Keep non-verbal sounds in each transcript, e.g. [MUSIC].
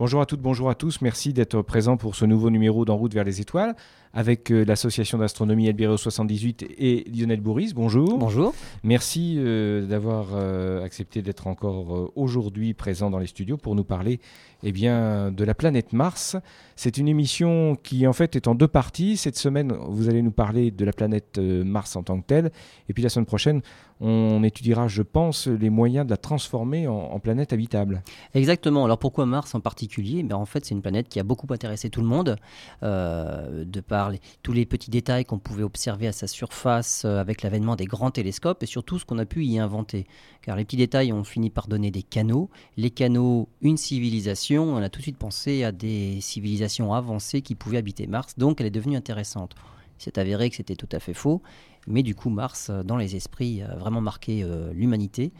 Bonjour à toutes, bonjour à tous. Merci d'être présents pour ce nouveau numéro d'En route vers les étoiles avec euh, l'association d'astronomie Albireo 78 et Lionel Bourris. Bonjour. Bonjour. Merci euh, d'avoir euh, accepté d'être encore aujourd'hui présent dans les studios pour nous parler eh bien, de la planète Mars. C'est une émission qui en fait est en deux parties. Cette semaine, vous allez nous parler de la planète Mars en tant que telle. Et puis la semaine prochaine, on étudiera, je pense, les moyens de la transformer en, planète habitable. Exactement. Alors pourquoi Mars en particulier? Ben, En fait, c'est une planète qui a beaucoup intéressé tout le monde, de par tous les petits détails qu'on pouvait observer à sa surface euh, avec l'avènement des grands télescopes et surtout ce qu'on a pu y inventer. Car les petits détails ont fini par donner des canaux. Les canaux, une civilisation, on a tout de suite pensé à des civilisations avancées qui pouvaient habiter Mars, donc elle est devenue intéressante. C'est avéré que c'était tout à fait faux, mais du coup Mars, dans les esprits, a vraiment marqué euh, l'humanité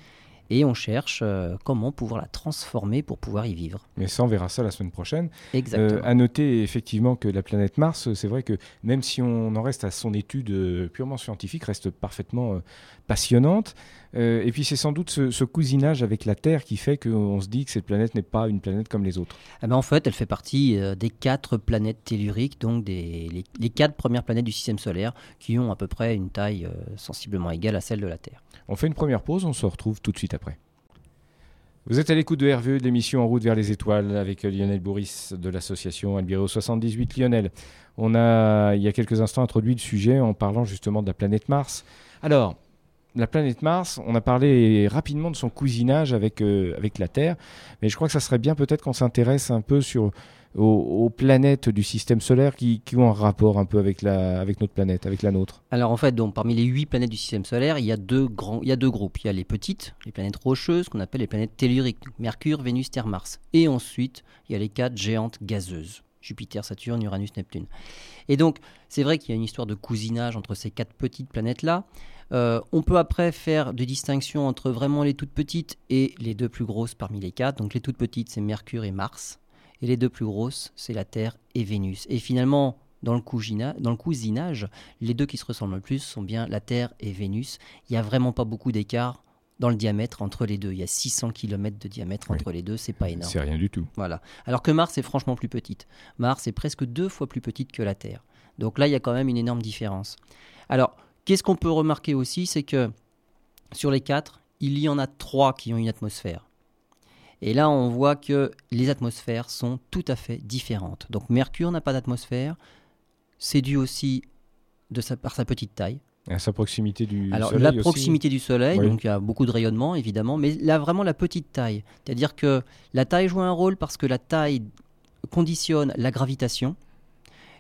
et on cherche euh, comment pouvoir la transformer pour pouvoir y vivre. Mais ça, on verra ça la semaine prochaine. Exactement. Euh, à noter effectivement que la planète Mars, c'est vrai que même si on en reste à son étude euh, purement scientifique, reste parfaitement passionnante. Et puis c'est sans doute ce, cousinage avec la Terre qui fait qu'on se dit que cette planète n'est pas une planète comme les autres. Eh ben en fait, elle fait partie des quatre planètes telluriques, donc des, les, quatre premières planètes du système solaire, qui ont à peu près une taille sensiblement égale à celle de la Terre. On fait une première pause, on se retrouve tout de suite après. Vous êtes à l'écoute de RVE, de l'émission En route vers les étoiles, avec Lionel Bourris de l'association Albiro 78. Lionel, on a il y a quelques instants introduit le sujet en parlant justement de la planète Mars. Alors, la planète Mars, on a parlé rapidement de son cousinage avec, euh, avec la Terre, mais je crois que ça serait bien peut-être qu'on s'intéresse un peu sur aux, planètes du système solaire qui, ont un rapport un peu avec, la, avec notre planète, avec la nôtre Alors en fait, donc, parmi les huit planètes du système solaire, il y, a deux grands, il y a deux groupes. Il y a les petites, les planètes rocheuses, qu'on appelle les planètes telluriques, Mercure, Vénus, Terre, Mars. Et ensuite, il y a les quatre géantes gazeuses. Jupiter, Saturne, Uranus, Neptune. Et donc, c'est vrai qu'il y a une histoire de cousinage entre ces quatre petites planètes-là. Euh, on peut après faire des distinctions entre vraiment les toutes petites et les deux plus grosses parmi les quatre. Donc les toutes petites, c'est Mercure et Mars. Et les deux plus grosses, c'est la Terre et Vénus. Et finalement, dans le, dans le cousinage, les deux qui se ressemblent le plus sont bien la Terre et Vénus. Il n'y a vraiment pas beaucoup d'écart dans le diamètre entre les deux. Il y a 600 km de diamètre entre les deux, c'est pas énorme. C'est rien du tout. Voilà. Alors que Mars est franchement plus petite. Mars est presque deux fois plus petite que la Terre. Donc là, il y a quand même une énorme différence. Alors, qu'est-ce qu'on peut remarquer aussi, c'est que sur les quatre, il y en a trois qui ont une atmosphère. Et là, on voit que les atmosphères sont tout à fait différentes. Donc Mercure n'a pas d'atmosphère. C'est dû aussi de sa, par sa petite taille. À sa proximité du Alors, Soleil. la proximité du Soleil, donc il y a beaucoup de rayonnement évidemment, mais là vraiment la petite taille. C'est-à-dire que la taille joue un rôle parce que la taille conditionne la gravitation.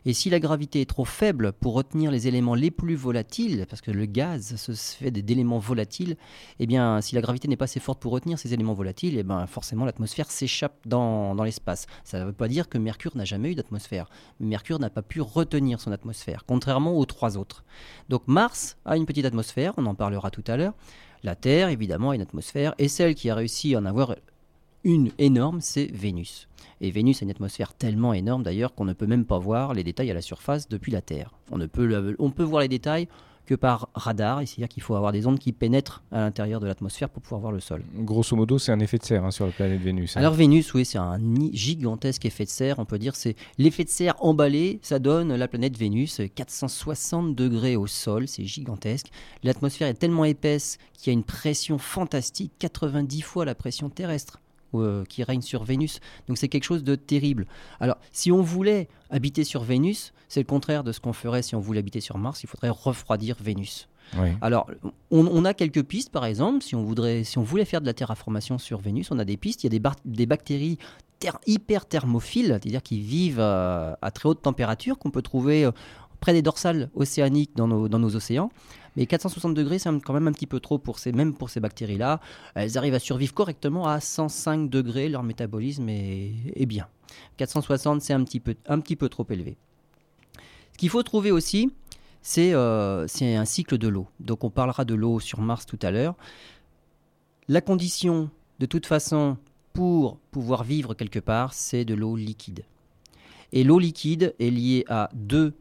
Et si la gravité est trop faible pour retenir les éléments les plus volatiles, parce que le gaz se fait d'éléments volatiles, eh bien, si la gravité n'est pas assez forte pour retenir ces éléments volatiles, eh bien, forcément, l'atmosphère s'échappe dans, dans l'espace. Ça ne veut pas dire que Mercure n'a jamais eu d'atmosphère. Mercure n'a pas pu retenir son atmosphère, contrairement aux trois autres. Donc Mars a une petite atmosphère, on en parlera tout à l'heure. La Terre, évidemment, a une atmosphère, et celle qui a réussi à en avoir une énorme, c'est Vénus. Et Vénus a une atmosphère tellement énorme d'ailleurs qu'on ne peut même pas voir les détails à la surface depuis la Terre. On, ne peut, on peut voir les détails que par radar, c'est-à-dire qu'il faut avoir des ondes qui pénètrent à l'intérieur de l'atmosphère pour pouvoir voir le sol. Grosso modo, c'est un effet de serre hein, sur la planète Vénus. Hein. Alors Vénus, oui, c'est un gigantesque effet de serre, on peut dire, c'est l'effet de serre emballé, ça donne la planète Vénus 460 degrés au sol, c'est gigantesque. L'atmosphère est tellement épaisse qu'il y a une pression fantastique, 90 fois la pression terrestre. Euh, qui règne sur Vénus. Donc c'est quelque chose de terrible. Alors si on voulait habiter sur Vénus, c'est le contraire de ce qu'on ferait si on voulait habiter sur Mars. Il faudrait refroidir Vénus. Alors, on, a quelques pistes, par exemple, si on, voudrait, si on voulait faire de la terraformation sur Vénus, on a des pistes. Il y a des, des bactéries hyper thermophiles, c'est-à-dire qui vivent euh, à très haute température, qu'on peut trouver euh, près des dorsales océaniques dans nos, dans nos océans. Mais 460 degrés, c'est quand même un petit peu trop pour ces, même pour ces bactéries-là. Elles arrivent à survivre correctement à 105 degrés. Leur métabolisme est, bien. 460, c'est un petit peu, un petit peu trop élevé. Ce qu'il faut trouver aussi, euh, c'est un cycle de l'eau. Donc on parlera de l'eau sur Mars tout à l'heure. La condition, de toute façon, pour pouvoir vivre quelque part, c'est de l'eau liquide. Et l'eau liquide est liée à deux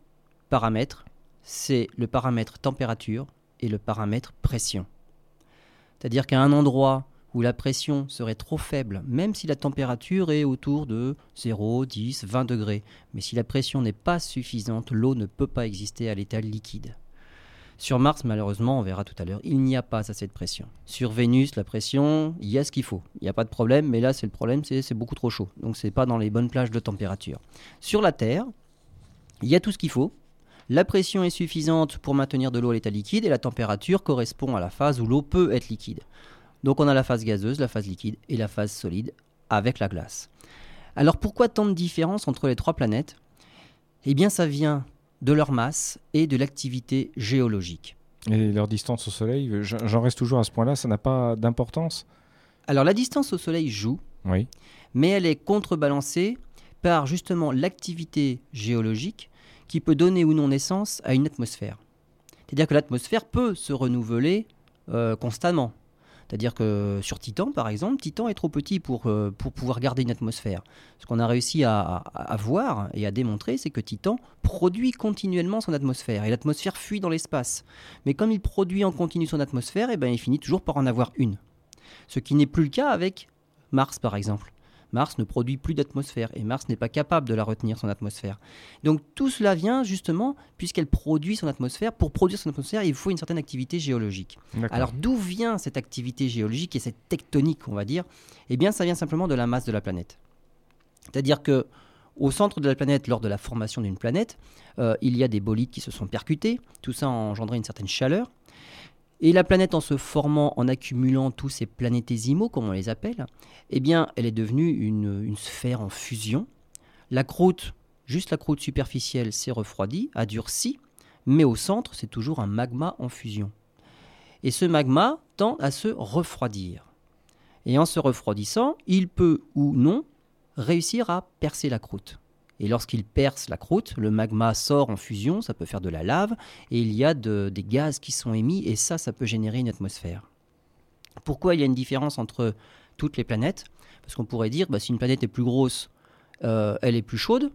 paramètres c'est le paramètre température et le paramètre pression. C'est-à-dire qu'à un endroit où la pression serait trop faible, même si la température est autour de 0, 10, 20 degrés. Mais si la pression n'est pas suffisante, l'eau ne peut pas exister à l'état liquide. Sur Mars, malheureusement, on verra tout à l'heure, il n'y a pas assez de pression. Sur Vénus, la pression, il y a ce qu'il faut. Il n'y a pas de problème, mais là, c'est le problème, c'est beaucoup trop chaud. Donc, c'est pas dans les bonnes plages de température. Sur la Terre, il y a tout ce qu'il faut. La pression est suffisante pour maintenir de l'eau à l'état liquide et la température correspond à la phase où l'eau peut être liquide. Donc on a la phase gazeuse, la phase liquide et la phase solide avec la glace. Alors pourquoi tant de différence entre les trois planètes? Eh bien ça vient de leur masse et de l'activité géologique. Et leur distance au Soleil, j'en reste toujours à ce point-là, ça n'a pas d'importance? Alors la distance au Soleil joue, oui. mais elle est contrebalancée par justement l'activité géologique qui peut donner ou non naissance à une atmosphère. C'est-à-dire que l'atmosphère peut se renouveler euh, constamment. C'est-à-dire que sur Titan, par exemple, Titan est trop petit pour, euh, pouvoir garder une atmosphère. Ce qu'on a réussi à, voir et à démontrer, c'est que Titan produit continuellement son atmosphère. Et l'atmosphère fuit dans l'espace. Mais comme il produit en continu son atmosphère, et eh ben, il finit toujours par en avoir une. Ce qui n'est plus le cas avec Mars, par exemple. Mars ne produit plus d'atmosphère et Mars n'est pas capable de la retenir, son atmosphère. Donc tout cela vient justement puisqu'elle produit son atmosphère. Pour produire son atmosphère, il faut une certaine activité géologique. Alors d'où vient cette activité géologique et cette tectonique, on va dire? Eh bien, ça vient simplement de la masse de la planète. C'est-à-dire que au centre de la planète, lors de la formation d'une planète, euh, il y a des bolides qui se sont percutés. Tout ça a engendré une certaine chaleur. Et la planète, en se formant, en accumulant tous ces planétésimaux, comme on les appelle, eh bien, elle est devenue une, sphère en fusion. La croûte, juste la croûte superficielle, s'est refroidie, a durci, mais au centre, c'est toujours un magma en fusion. Et ce magma tend à se refroidir. Et en se refroidissant, il peut ou non réussir à percer la croûte. Et lorsqu'il perce la croûte, le magma sort en fusion, ça peut faire de la lave, et il y a des gaz qui sont émis, et ça, ça peut générer une atmosphère. Pourquoi il y a une différence entre toutes les planètes? Parce qu'on pourrait dire, bah, si une planète est plus grosse, euh, elle est plus chaude,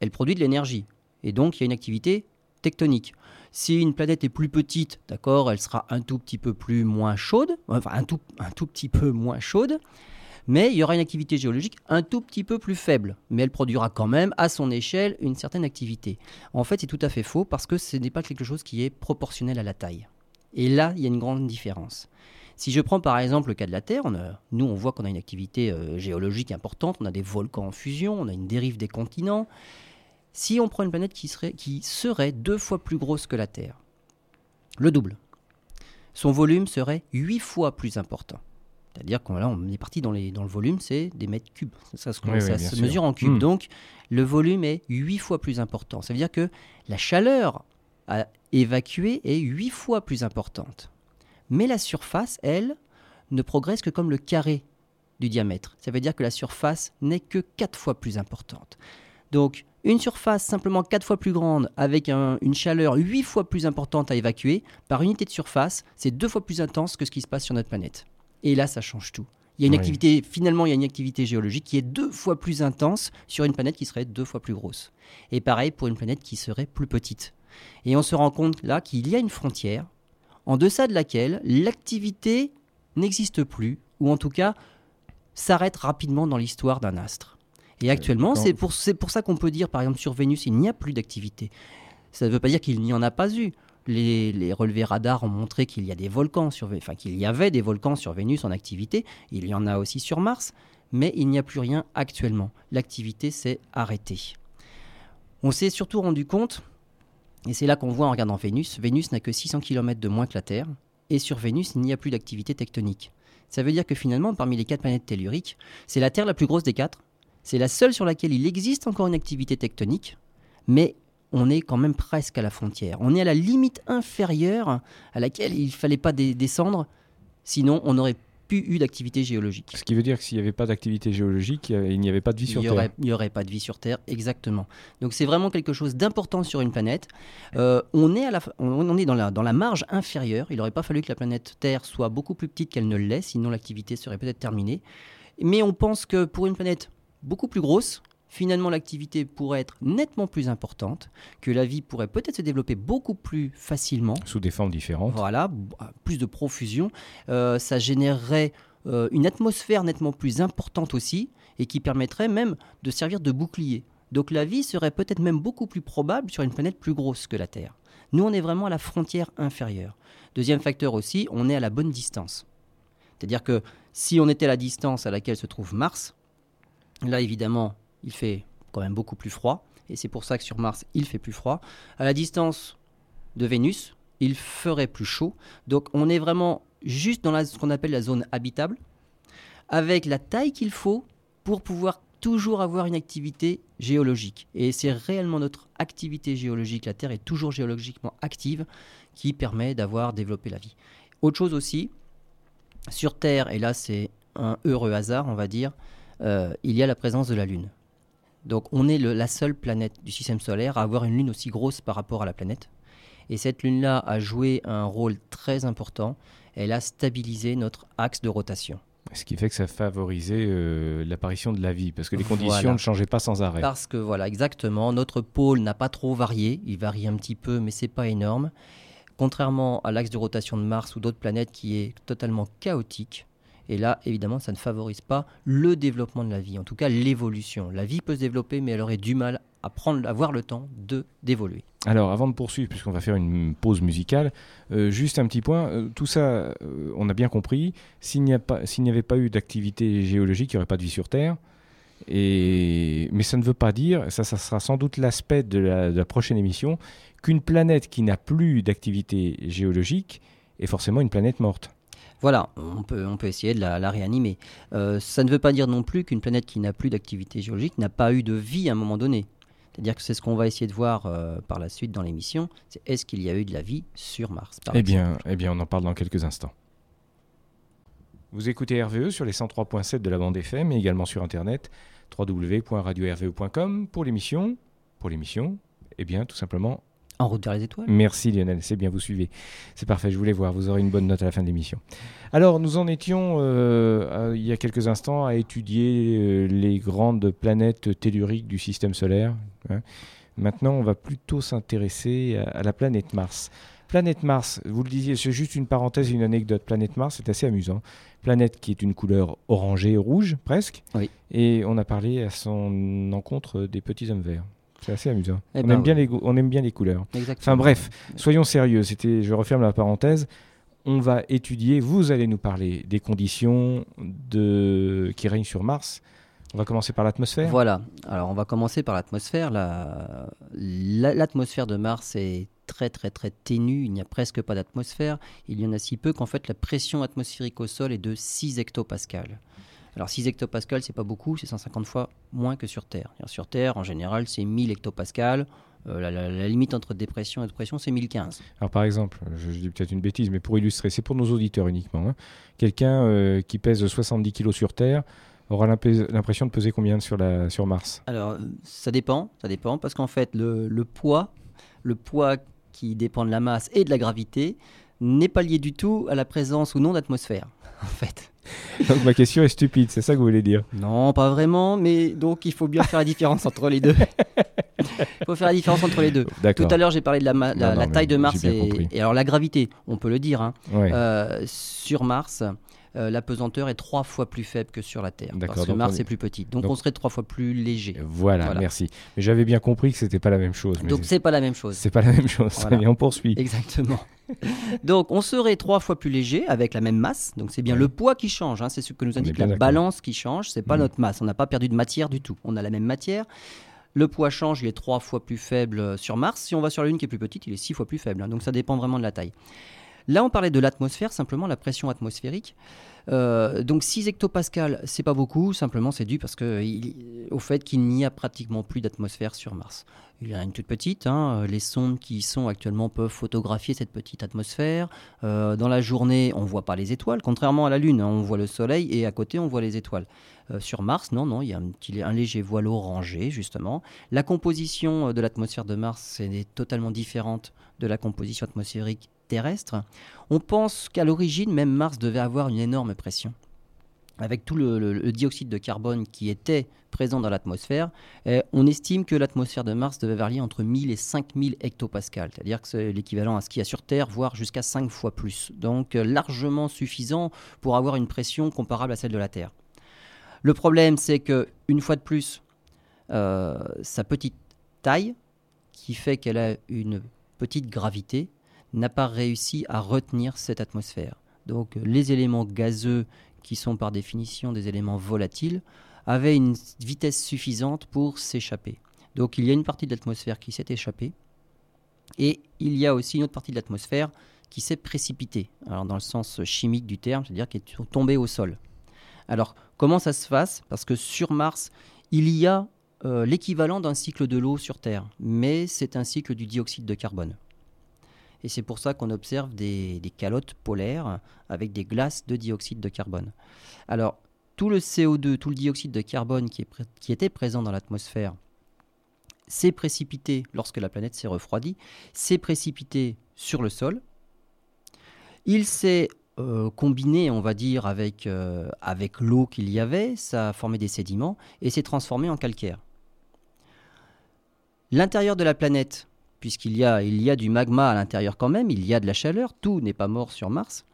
elle produit de l'énergie. Et donc, il y a une activité tectonique. Si une planète est plus petite, d'accord, elle sera un tout petit peu plus moins chaude, enfin un tout, un tout petit peu moins chaude mais il y aura une activité géologique un tout petit peu plus faible, mais elle produira quand même à son échelle une certaine activité. En fait, c'est tout à fait faux parce que ce n'est pas quelque chose qui est proportionnel à la taille. Et là, il y a une grande différence. Si je prends par exemple le cas de la Terre, nous on voit qu'on a une activité euh, géologique importante, on a des volcans en fusion, on a une dérive des continents. Si on prend une planète qui serait, qui serait deux fois plus grosse que la Terre, le double, son volume serait huit fois plus important. C'est-à-dire qu'on on est parti dans, les, dans le volume, c'est des mètres cubes. Ça, se mesure en cubes. Hmm. Donc, le volume est 8 fois plus important. Ça veut dire que la chaleur à évacuer est 8 fois plus importante. Mais la surface, elle, ne progresse que comme le carré du diamètre. Ça veut dire que la surface n'est que 4 fois plus importante. Donc, une surface simplement 4 fois plus grande avec une chaleur 8 fois plus importante à évacuer, par unité de surface, c'est 2 fois plus intense que ce qui se passe sur notre planète. Et là, ça change tout. Il y a une activité, finalement, il y a une activité géologique qui est deux fois plus intense sur une planète qui serait deux fois plus grosse. Et pareil pour une planète qui serait plus petite. Et on se rend compte là qu'il y a une frontière en deçà de laquelle l'activité n'existe plus, ou en tout cas s'arrête rapidement dans l'histoire d'un astre. Et actuellement, c'est pour, pour ça qu'on peut dire, par exemple, sur Vénus, il n'y a plus d'activité. Ça ne veut pas dire qu'il n'y en a pas eu les, relevés radars ont montré qu'il y a des volcans sur, enfin qu'il y avait des volcans sur Vénus en activité. Il y en a aussi sur Mars, mais il n'y a plus rien actuellement. L'activité s'est arrêtée. On s'est surtout rendu compte, et c'est là qu'on voit en regardant Vénus, Vénus n'a que 600 km de moins que la Terre, et sur Vénus, il n'y a plus d'activité tectonique. Ça veut dire que finalement, parmi les quatre planètes telluriques, c'est la Terre la plus grosse des quatre. C'est la seule sur laquelle il existe encore une activité tectonique, mais on est quand même presque à la frontière. On est à la limite inférieure à laquelle il ne fallait pas descendre, sinon on n'aurait plus eu d'activité géologique. Ce qui veut dire que s'il n'y avait pas d'activité géologique, il n'y avait pas de vie sur Terre. Il n'y aurait pas de vie sur Terre, exactement. Donc c'est vraiment quelque chose d'important sur une planète. Euh, on est, à la, on est dans, la, dans la marge inférieure. Il n'aurait pas fallu que la planète Terre soit beaucoup plus petite qu'elle ne l'est, sinon l'activité serait peut-être terminée. Mais on pense que pour une planète beaucoup plus grosse, finalement l'activité pourrait être nettement plus importante, que la vie pourrait peut-être se développer beaucoup plus facilement. Sous des formes différentes. Voilà, plus de profusion. Euh, ça générerait euh, une atmosphère nettement plus importante aussi, et qui permettrait même de servir de bouclier. Donc la vie serait peut-être même beaucoup plus probable sur une planète plus grosse que la Terre. Nous, on est vraiment à la frontière inférieure. Deuxième facteur aussi, on est à la bonne distance. C'est-à-dire que si on était à la distance à laquelle se trouve Mars, là évidemment, il fait quand même beaucoup plus froid, et c'est pour ça que sur Mars, il fait plus froid. À la distance de Vénus, il ferait plus chaud. Donc on est vraiment juste dans ce qu'on appelle la zone habitable, avec la taille qu'il faut pour pouvoir toujours avoir une activité géologique. Et c'est réellement notre activité géologique, la Terre est toujours géologiquement active, qui permet d'avoir développé la vie. Autre chose aussi, sur Terre, et là c'est un heureux hasard, on va dire, euh, il y a la présence de la Lune. Donc on est la seule planète du système solaire à avoir une Lune aussi grosse par rapport à la planète. Et cette Lune-là a joué un rôle très important. Elle a stabilisé notre axe de rotation. Ce qui fait que ça favorisait euh, l'apparition de la vie, parce que les conditions ne changeaient pas sans arrêt. Parce que voilà, exactement, notre pôle n'a pas trop varié, il varie un petit peu, mais c'est pas énorme. Contrairement à l'axe de rotation de Mars ou d'autres planètes qui est totalement chaotique, et là, évidemment, ça ne favorise pas le développement de la vie, en tout cas l'évolution. La vie peut se développer, mais elle aurait du mal à prendre, avoir le temps de d'évoluer. Alors, avant de poursuivre, puisqu'on va faire une pause musicale, euh, juste un petit point. Euh, tout ça, euh, on a bien compris. S'il n'y avait pas eu d'activité géologique, il n'y aurait pas de vie sur Terre. Et... Mais ça ne veut pas dire, ça, ça sera sans doute l'aspect de, de la, prochaine émission, qu'une planète qui n'a plus d'activité géologique est forcément une planète morte. Voilà, on peut, on peut essayer de la, réanimer. Euh, ça ne veut pas dire non plus qu'une planète qui n'a plus d'activité géologique n'a pas eu de vie à un moment donné. C'est-à-dire que c'est ce qu'on va essayer de voir euh, par la suite dans l'émission, c'est est-ce qu'il y a eu de la vie sur Mars eh bien, eh bien, on en parle dans quelques instants. Vous écoutez RVE sur les 103.7 de la bande FM et également sur Internet www.radio-rve.com pour l'émission. Pour l'émission, eh bien, tout simplement en route vers les étoiles. Merci Lionel, c'est bien, vous suivez. C'est parfait, je voulais voir, vous aurez une bonne note à la fin de l'émission. Alors, nous en étions, euh, il y a quelques instants, à étudier euh, les grandes planètes telluriques du système solaire. Hein. Maintenant, on va plutôt s'intéresser à, la planète Mars. Planète Mars, vous le disiez, c'est juste une parenthèse, une anecdote. Planète Mars, c'est assez amusant. Planète qui est une couleur orangée, rouge presque. Oui. Et on a parlé à son encontre des petits hommes verts. C'est assez amusant. Eh on, ben aime bien les, on aime bien les couleurs. Enfin bref, soyons sérieux. C'était, je referme la parenthèse. On va étudier, vous allez nous parler des conditions de, qui règnent sur Mars. On va commencer par l'atmosphère. Voilà. Alors on va commencer par l'atmosphère. L'atmosphère de Mars est très très très ténue. Il n'y a presque pas d'atmosphère. Il y en a si peu qu'en fait la pression atmosphérique au sol est de 6 hectopascales. Alors 6 hectopascals, c'est pas beaucoup, c'est 150 fois moins que sur Terre. Sur Terre, en général, c'est 1000 hectopascals. Euh, la, limite entre dépression et dépression, c'est 1015. Alors par exemple, je, dis peut-être une bêtise, mais pour illustrer, c'est pour nos auditeurs uniquement. Hein. Quelqu'un euh, qui pèse 70 kg sur Terre aura l'impression de peser combien sur, la, sur Mars? Alors ça dépend, ça dépend, parce qu'en fait, le, le poids, le poids qui dépend de la masse et de la gravité, n'est pas lié du tout à la présence ou non d'atmosphère, [LAUGHS] en fait. [LAUGHS] Donc ma question est stupide, c'est ça que vous voulez dire Non, pas vraiment, mais donc il faut bien faire la différence entre les deux. [LAUGHS] Il faut faire la différence entre les deux. Tout à l'heure, j'ai parlé de la, la, taille de Mars et, alors la gravité, on peut le dire. Hein. Euh, sur Mars, euh, la pesanteur est trois fois plus faible que sur la Terre. Parce que Mars est... plus petit. Donc, on serait trois fois plus léger. Voilà, merci. Mais j'avais bien compris que c'était pas la même chose. Donc c'est pas la même chose. C'est pas la même chose. [LAUGHS] Et on poursuit. Exactement. Donc on serait trois fois plus léger avec la même masse. Donc c'est bien le poids qui change. Hein. C'est ce que nous indique la balance qui change. C'est pas mm. notre masse. On n'a pas perdu de matière du tout. On a la même matière. Le poids change, il est trois fois plus faible sur Mars. Si on va sur la Lune qui est plus petite, il est six fois plus faible. Hein. Donc ça dépend vraiment de la taille. Là, on parlait de l'atmosphère, simplement la pression atmosphérique. Euh, donc 6 hectopascales, c'est pas beaucoup, simplement c'est dû parce que, au fait qu'il n'y a pratiquement plus d'atmosphère sur Mars. Il y a une toute petite, hein, les sondes qui y sont actuellement peuvent photographier cette petite atmosphère. Euh, dans la journée, on voit pas les étoiles, contrairement à la Lune, hein, on voit le Soleil et à côté on voit les étoiles. Euh, sur Mars, non, non, il y a un léger voile orangé justement. La composition de l'atmosphère de Mars est totalement différente de la composition atmosphérique terrestre, on pense qu'à l'origine, même Mars devait avoir une énorme pression. avec tout le, dioxyde de carbone qui était présent dans l'atmosphère, eh, on estime que l'atmosphère de Mars devait varier entre 1000 et 5000 hectopascales, c'est-à-dire que c'est l'équivalent à ce qu'il y a sur Terre, voire jusqu'à 5 fois plus. Donc euh, largement suffisant pour avoir une pression comparable à celle de la Terre. Le problème, c'est que une fois de plus, euh, sa petite taille, qui fait qu'elle a une petite gravité, n'a pas réussi à retenir cette atmosphère. Donc euh, les éléments gazeux, qui sont par définition des éléments volatiles, avaient une vitesse suffisante pour s'échapper. Donc il y a une partie de l'atmosphère qui s'est échappée, et il y a aussi une autre partie de l'atmosphère qui s'est précipitée, dans le sens chimique du terme, c'est-à-dire qui est tombée au sol. Alors comment ça se passe Parce que sur Mars, il y a euh, l'équivalent d'un cycle de l'eau sur Terre, mais c'est un cycle du dioxyde de carbone. Et c'est pour ça qu'on observe des, calottes polaires avec des glaces de dioxyde de carbone. Alors, tout le CO2, tout le dioxyde de carbone qui était présent dans l'atmosphère s'est précipité lorsque la planète s'est refroidie, s'est précipité sur le sol. Il s'est euh, combiné, on va dire, avec, euh, avec l'eau qu'il y avait, ça a formé des sédiments et s'est transformé en calcaire. L'intérieur de la planète, puisqu'il y a, du magma à l'intérieur quand même, il y a de la chaleur, tout n'est pas mort sur Mars.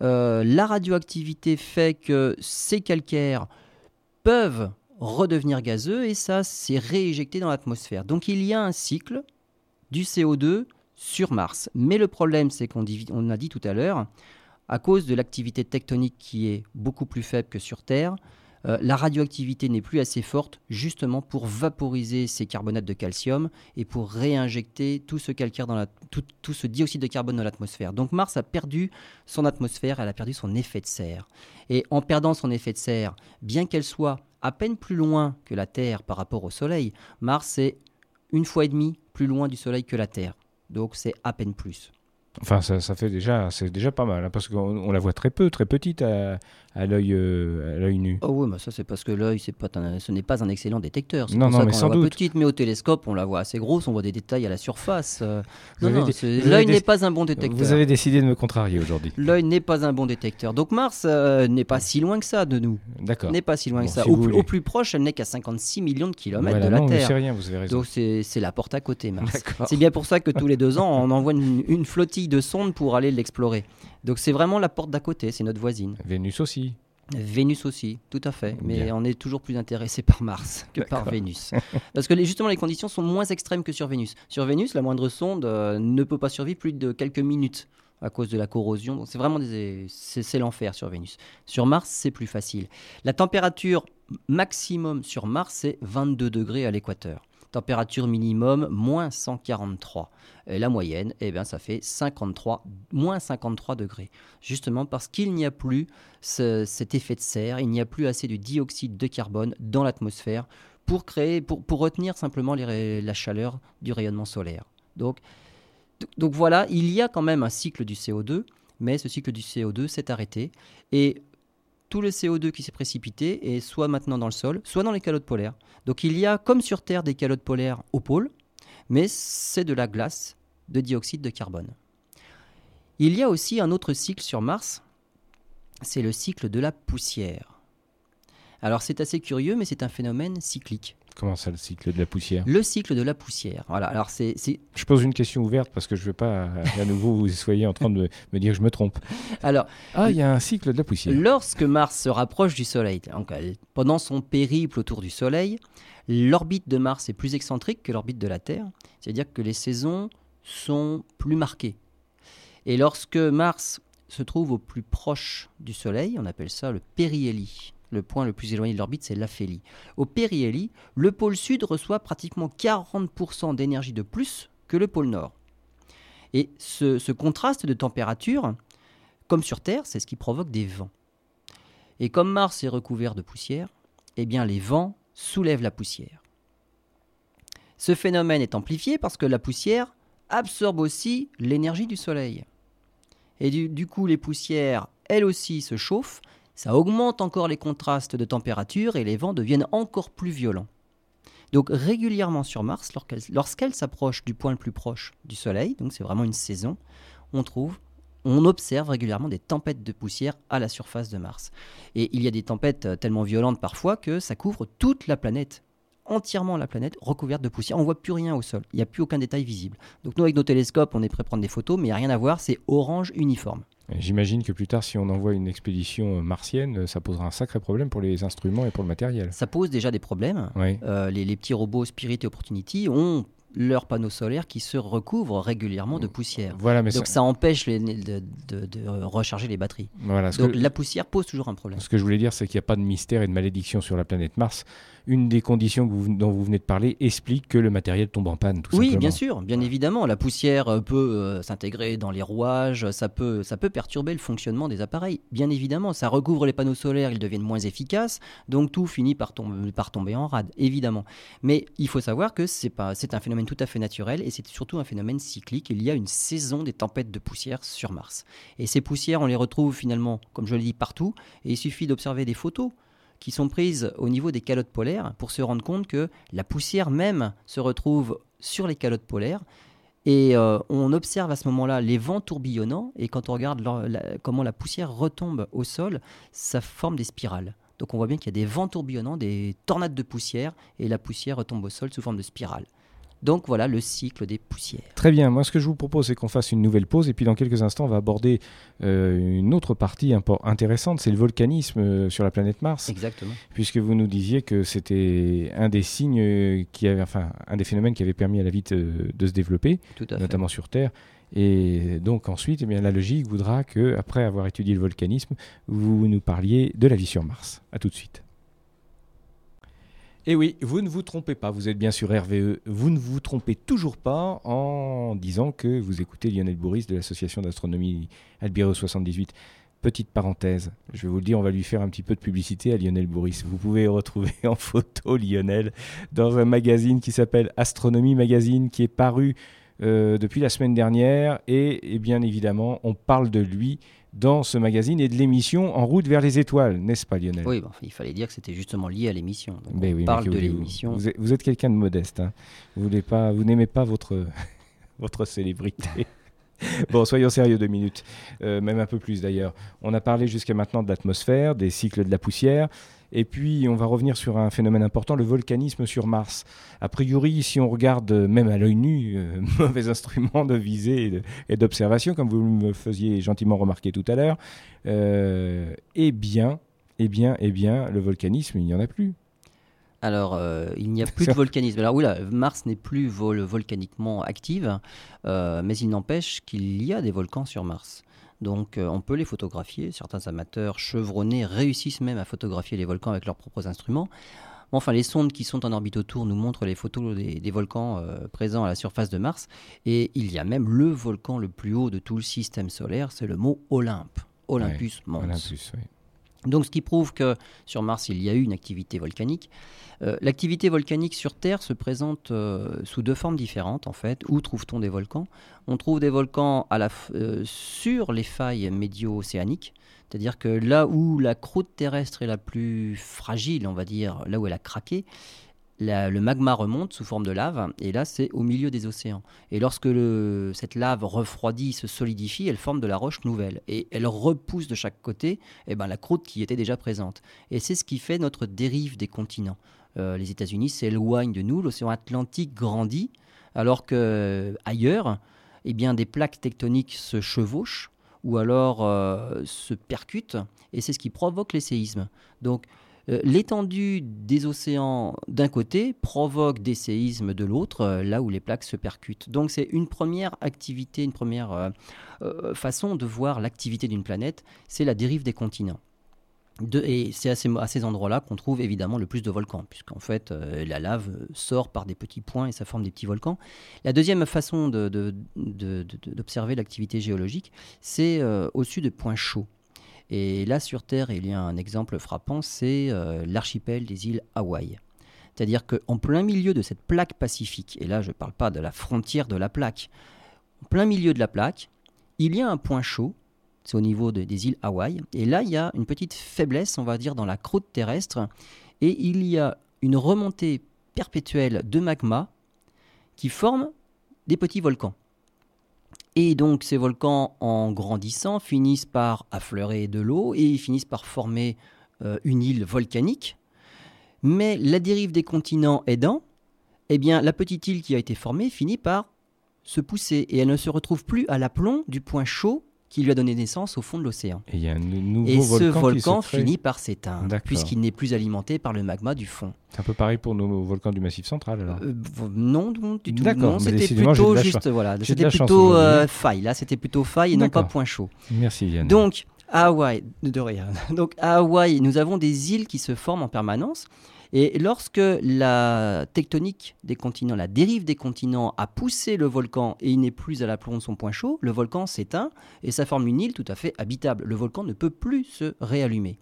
Euh, la radioactivité fait que ces calcaires peuvent redevenir gazeux et ça s'est rééjecté dans l'atmosphère. Donc il y a un cycle du CO2 sur Mars. Mais le problème, c'est qu'on a dit tout à l'heure, à cause de l'activité tectonique qui est beaucoup plus faible que sur Terre, euh, la radioactivité n'est plus assez forte justement pour vaporiser ces carbonates de calcium et pour réinjecter tout ce tout ce dioxyde de carbone dans l'atmosphère. Donc Mars a perdu son atmosphère, elle a perdu son effet de serre. Et en perdant son effet de serre, bien qu'elle soit à peine plus loin que la Terre par rapport au Soleil, Mars est une fois et demie plus loin du Soleil que la Terre. Donc c'est à peine plus. Enfin, ça, ça fait déjà, c'est déjà pas mal, hein, parce qu'on on la voit très peu, très petite à, à l'œil euh, nu. Oh oui, mais ça c'est parce que l'œil, c'est pas un- ce n'est pas un excellent détecteur. Non, pour non, ça mais sans la voit doute. petite, mais au télescope, on la voit assez grosse, on voit des détails à la surface. euh, non, non, l'œil n'est pas un bon détecteur. Vous avez décidé de me contrarier aujourd'hui. L'œil n'est pas un bon détecteur. Donc Mars euh, n'est pas si loin que ça de nous. D'accord. N'est pas si loin Bon, que ça. si au, plus, voulez. au plus proche, elle n'est qu'à 56 millions de kilomètres Voilà, de la non, Terre. rien, vous avez raison. Donc c'est la porte à côté, Mars. C'est bien pour ça que tous les deux ans, on envoie une, une flottille de sondes pour aller l'explorer. Donc c'est vraiment la porte d'à côté, c'est notre voisine. Vénus aussi. Vénus aussi, tout à fait. Mais Bien. on est toujours plus intéressé par Mars que par. Vénus. [LAUGHS] Parce que les- justement, les conditions sont moins extrêmes que sur Vénus. Sur Vénus, la moindre sonde euh, ne peut pas survivre plus de quelques minutes à cause de la corrosion. Donc c'est vraiment des- c'est l'enfer sur Vénus. Sur Mars, c'est plus facile. La température maximum sur Mars, c'est 22 degrés à l'équateur. Température minimum, moins 143. Et la moyenne, eh bien, ça fait 53, moins 53 degrés. Justement parce qu'il n'y a plus ce- cet effet de serre, il n'y a plus assez de dioxyde de carbone dans l'atmosphère pour créer, pour, retenir simplement la chaleur du rayonnement solaire. Donc, donc voilà, il y a quand même un cycle du CO2, mais ce cycle du CO2 s'est arrêté et tout le CO2 qui s'est précipité est soit maintenant dans le sol, soit dans les calottes polaires. Donc il y a, comme sur Terre, des calottes polaires au pôle, mais c'est de la glace de dioxyde de carbone. Il y a aussi un autre cycle sur Mars, c'est le cycle de la poussière. Alors c'est assez curieux, mais c'est un phénomène cyclique. Comment ça, le cycle de la poussière Le cycle de la poussière. Voilà. Alors c'est, Je pose une question ouverte parce que je veux pas à, à nouveau vous soyez en train de me, me dire que je me trompe. alors Ah, il y a un cycle de la poussière. lorsque Mars se rapproche du Soleil, donc, elle- pendant son périple autour du Soleil, l'orbite de Mars est plus excentrique que l'orbite de la Terre. C'est-à-dire que les saisons sont plus marquées. Et lorsque Mars se trouve au plus proche du Soleil, on appelle ça le périhélie. Le point le plus éloigné de l'orbite, c'est l'aphélie. Au périhélie, le pôle sud reçoit pratiquement 40% d'énergie de plus que le pôle nord. Et ce, contraste de température, comme sur Terre, c'est ce qui provoque des vents. Et comme Mars est recouvert de poussière, eh bien les vents soulèvent la poussière. Ce phénomène est amplifié parce que la poussière absorbe aussi l'énergie du Soleil. Et du coup, les poussières, elles aussi, se chauffent, ça augmente encore les contrastes de température et les vents deviennent encore plus violents. Donc régulièrement sur Mars, lorsqu'elle s'approche du point le plus proche du Soleil, donc c'est vraiment une saison, on trouve on observe régulièrement des tempêtes de poussière à la surface de Mars. Et il y a des tempêtes euh, tellement violentes parfois que ça couvre toute la planète entièrement la planète recouverte de poussière. On voit plus rien au sol. Il n'y a plus aucun détail visible. Donc nous, avec nos télescopes, on est prêt à prendre des photos, mais il n'y a rien à voir. C'est orange uniforme. J'imagine que plus tard, si on envoie une expédition euh, martienne, euh, ça posera un sacré problème pour les instruments et pour le matériel. Ça pose déjà des problèmes. Oui. Euh, les, les petits robots Spirit et Opportunity ont leurs panneaux solaires qui se recouvrent régulièrement de poussière. Voilà, mais Donc ça- ça empêche les- de, de- de recharger les batteries. voilà, Donc que, la poussière pose toujours un problème. ce que je voulais dire, c'est qu'il n'y a pas de mystère et de malédiction sur la planète Mars. Une des conditions que vous- dont vous venez de parler explique que le matériel tombe en panne, tout Oui, simplement. bien sûr, bien évidemment. La poussière euh, peut euh, s'intégrer dans les rouages, ça peut, ça peut perturber le fonctionnement des appareils. Bien évidemment, ça recouvre les panneaux solaires, ils deviennent moins efficaces, donc tout finit par, tom- par tomber en rade, évidemment. Mais il faut savoir que c'est un phénomène tout à fait naturel et c'est surtout un phénomène cyclique. Il y a une saison des tempêtes de poussière sur Mars. Et ces poussières, on les retrouve finalement, comme je l'ai dit, partout. Et il suffit d'observer des photos qui sont prises au niveau des calottes polaires pour se rendre compte que la poussière même se retrouve sur les calottes polaires. Et euh, on observe à ce moment-là les vents tourbillonnants, et quand on regarde comment la poussière retombe au sol, ça forme des spirales. Donc on voit bien qu'il y a des vents tourbillonnants, des tornades de poussière, et la poussière retombe au sol sous forme de spirale. Donc voilà le cycle des poussières. Très bien, moi ce que je vous propose c'est qu'on fasse une nouvelle pause et puis dans quelques instants on va aborder euh, une autre partie intéressante, c'est le volcanisme euh, sur la planète Mars, Exactement. puisque vous nous disiez que c'était un des signes euh, qui avait, enfin un des phénomènes qui avait permis à la vie de, de se développer, Tout à fait. notamment sur Terre. Et donc ensuite, eh bien, la logique voudra que, après avoir étudié le volcanisme, vous nous parliez de la vie sur Mars. À tout de suite. Et oui, vous ne vous trompez pas, vous êtes bien sur RVE. Vous ne vous trompez toujours pas en disant que vous écoutez Lionel Bourris de l'association d'astronomie Albireo 78. Petite parenthèse, je vais vous le dire, on va lui faire un petit peu de publicité à Lionel Bourris. Vous pouvez retrouver en [LAUGHS] photo Lionel dans un magazine qui s'appelle Astronomie Magazine, qui est paru euh, depuis la semaine dernière. Et, et bien évidemment, on parle de lui dans ce magazine et de l'émission En route vers les étoiles, n'est-ce pas Lionel? Oui, bon, il fallait dire que c'était justement lié à l'émission. Donc, Ben on oui, parle de l'émission. Vous êtes, vous êtes quelqu'un de modeste. hein. Vous pas, n'aimez pas votre [LAUGHS] votre célébrité. [LAUGHS] bon, soyons sérieux deux minutes, Euh, même un peu plus d'ailleurs. On a parlé jusqu'à maintenant de l'atmosphère, des cycles de la poussière. Et puis, on va revenir sur un phénomène important, le volcanisme sur Mars. A priori, si on regarde euh, même à l'œil nu, euh, [LAUGHS] mauvais instrument de visée et d'observation, comme vous me faisiez gentiment remarquer tout à l'heure, euh, eh bien, eh bien, eh bien, le volcanisme, il n'y en a plus. Alors, euh, il n'y a [LAUGHS] plus de volcanisme. Alors, oui, là, Mars n'est plus vol- volcaniquement active, euh, mais il n'empêche qu'il y a des volcans sur Mars. Donc, euh, on peut les photographier. Certains amateurs chevronnés réussissent même à photographier les volcans avec leurs propres instruments. Enfin, les sondes qui sont en orbite autour nous montrent les photos des, des volcans euh, présents à la surface de Mars. Et il y a même le volcan le plus haut de tout le système solaire, c'est le mont Olympe. Olympus Mons. Olympus, oui. Donc, ce qui prouve que sur Mars, il y a eu une activité volcanique. Euh, L'activité volcanique sur Terre se présente euh, sous deux formes différentes, en fait. Où trouve-t-on des volcans? On trouve des volcans euh, sur les failles médio-océaniques, c'est-à-dire que là où la croûte terrestre est la plus fragile, on va dire, là où elle a craqué, le magma remonte sous forme de lave, et là c'est au milieu des océans. Et lorsque cette lave refroidit, se solidifie, elle forme de la roche nouvelle, et elle repousse de chaque côté eh ben, la croûte qui était déjà présente. Et c'est ce qui fait notre dérive des continents. Euh, les États-Unis s'éloignent de nous, l'océan Atlantique grandit, alors que ailleurs, eh bien, des plaques tectoniques se chevauchent ou alors euh, se percutent, et c'est ce qui provoque les séismes. Donc, euh, l'étendue des océans d'un côté provoque des séismes de l'autre, euh, là où les plaques se percutent. Donc, c'est une première activité, une première euh, façon de voir l'activité d'une planète, c'est la dérive des continents. Et c'est à ces, endroits-là qu'on trouve évidemment le plus de volcans, puisqu'en fait la lave sort par des petits points et ça forme des petits volcans. La deuxième façon d'observer l'activité géologique, c'est au-dessus de points chauds. Et là sur Terre, il y a un exemple frappant, c'est euh, l'archipel des îles Hawaï. C'est-à-dire qu'en plein milieu de cette plaque pacifique, et là je ne parle pas de la frontière de la plaque, en plein milieu de la plaque, il y a un point chaud c'est au niveau de- des îles Hawaï. Et là, il y a une petite faiblesse, on va dire, dans la croûte terrestre. Et il y a une remontée perpétuelle de magma qui forme des petits volcans. Et donc ces volcans, en grandissant, finissent par affleurer de l'eau et finissent par former euh, une île volcanique. Mais la dérive des continents aidant, eh bien, la petite île qui a été formée finit par se pousser et elle ne se retrouve plus à l'aplomb du point chaud qui lui a donné naissance au fond de l'océan. Et, y a un nouveau Et ce volcan, qui se finit par s'éteindre puisqu'il n'est plus alimenté par le magma du fond. C'est un peu pareil pour nos volcans du Massif central alors. Euh, non, non, du tout. D'accord, c'était plutôt juste, voilà, c'était plutôt euh, faille. Là, c'était plutôt faille et non pas point chaud. Merci Yann. Donc, à Hawaï, de rien. [LAUGHS] Donc, à Hawaï, nous avons des îles qui se forment en permanence. Et lorsque la tectonique des continents, la dérive des continents a poussé le volcan et il n'est plus à l'aplomb de son point chaud, le volcan s'éteint et ça forme une île tout à fait habitable. Le volcan ne peut plus se réallumer.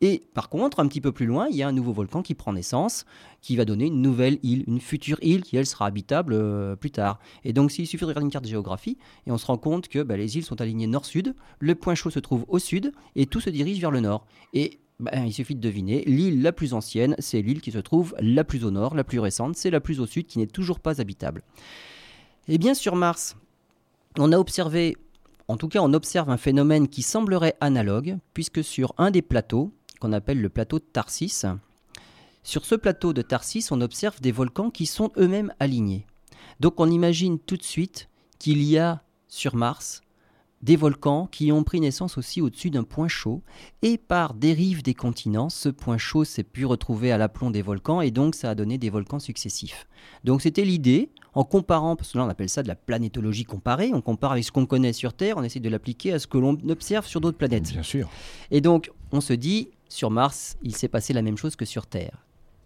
Et par contre, un petit peu plus loin, il y a un nouveau volcan qui prend naissance, qui va donner une nouvelle île, une future île qui, elle, sera habitable euh, plus tard. Et donc, s'il suffit de regarder une carte de géographie, et on se rend compte que bah, les îles sont alignées nord-sud, le point chaud se trouve au sud, et tout se dirige vers le nord. Et bah, il suffit de deviner, l'île la plus ancienne, c'est l'île qui se trouve la plus au nord, la plus récente, c'est la plus au sud, qui n'est toujours pas habitable. Eh bien, sur Mars, on a observé, en tout cas, on observe un phénomène qui semblerait analogue, puisque sur un des plateaux, qu'on appelle le plateau de Tarsis, sur ce plateau de Tarsis, on observe des volcans qui sont eux-mêmes alignés. Donc on imagine tout de suite qu'il y a sur Mars des volcans qui ont pris naissance aussi au-dessus d'un point chaud, et par dérive des continents, ce point chaud s'est pu retrouver à l'aplomb des volcans, et donc ça a donné des volcans successifs. Donc c'était l'idée, en comparant, parce que là on appelle ça de la planétologie comparée, on compare avec ce qu'on connaît sur Terre, on essaie de l'appliquer à ce que l'on observe sur d'autres planètes. Bien sûr. Et donc, on se dit, sur Mars, il s'est passé la même chose que sur Terre.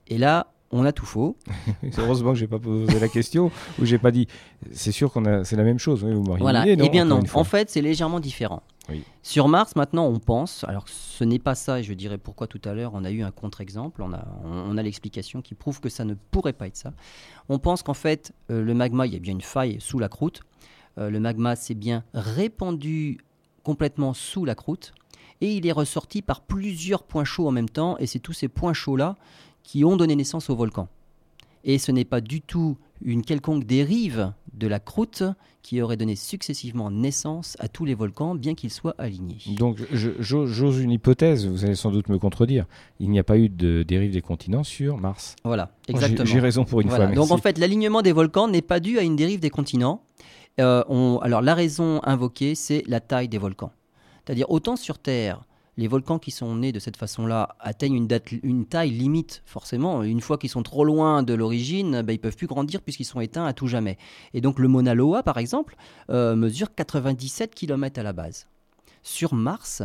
Et là, on a tout faux. [LAUGHS] Heureusement que j'ai pas posé la question ou j'ai pas dit. C'est sûr qu'on a. C'est la même chose. Oui, vous m'auriez Voilà. non, eh bien non. En fait, c'est légèrement différent. Oui. Sur Mars, maintenant, on pense. Alors, ce n'est pas ça. Et je dirais pourquoi tout à l'heure. On a eu un contre-exemple. On a, on, on a l'explication qui prouve que ça ne pourrait pas être ça. On pense qu'en fait, euh, le magma, il y a bien une faille sous la croûte. Euh, le magma s'est bien répandu complètement sous la croûte et il est ressorti par plusieurs points chauds en même temps. Et c'est tous ces points chauds-là qui ont donné naissance au volcan. Et ce n'est pas du tout une quelconque dérive de la croûte qui aurait donné successivement naissance à tous les volcans, bien qu'ils soient alignés. Donc, j'ose une hypothèse, vous allez sans doute me contredire. Il n'y a pas eu de dérive des continents sur Mars. Voilà, exactement. J'ai raison pour une Voilà. fois. Donc en fait, l'alignement des volcans n'est pas dû à une dérive des continents. Euh, on- alors la raison invoquée, c'est la taille des volcans. C'est-à-dire autant sur Terre, les volcans qui sont nés de cette façon-là atteignent une, taille limite, forcément. Une fois qu'ils sont trop loin de l'origine, ben, ils peuvent plus grandir puisqu'ils sont éteints à tout jamais. Et donc le Mauna Loa, par exemple, euh, mesure 97 km à la base. Sur Mars,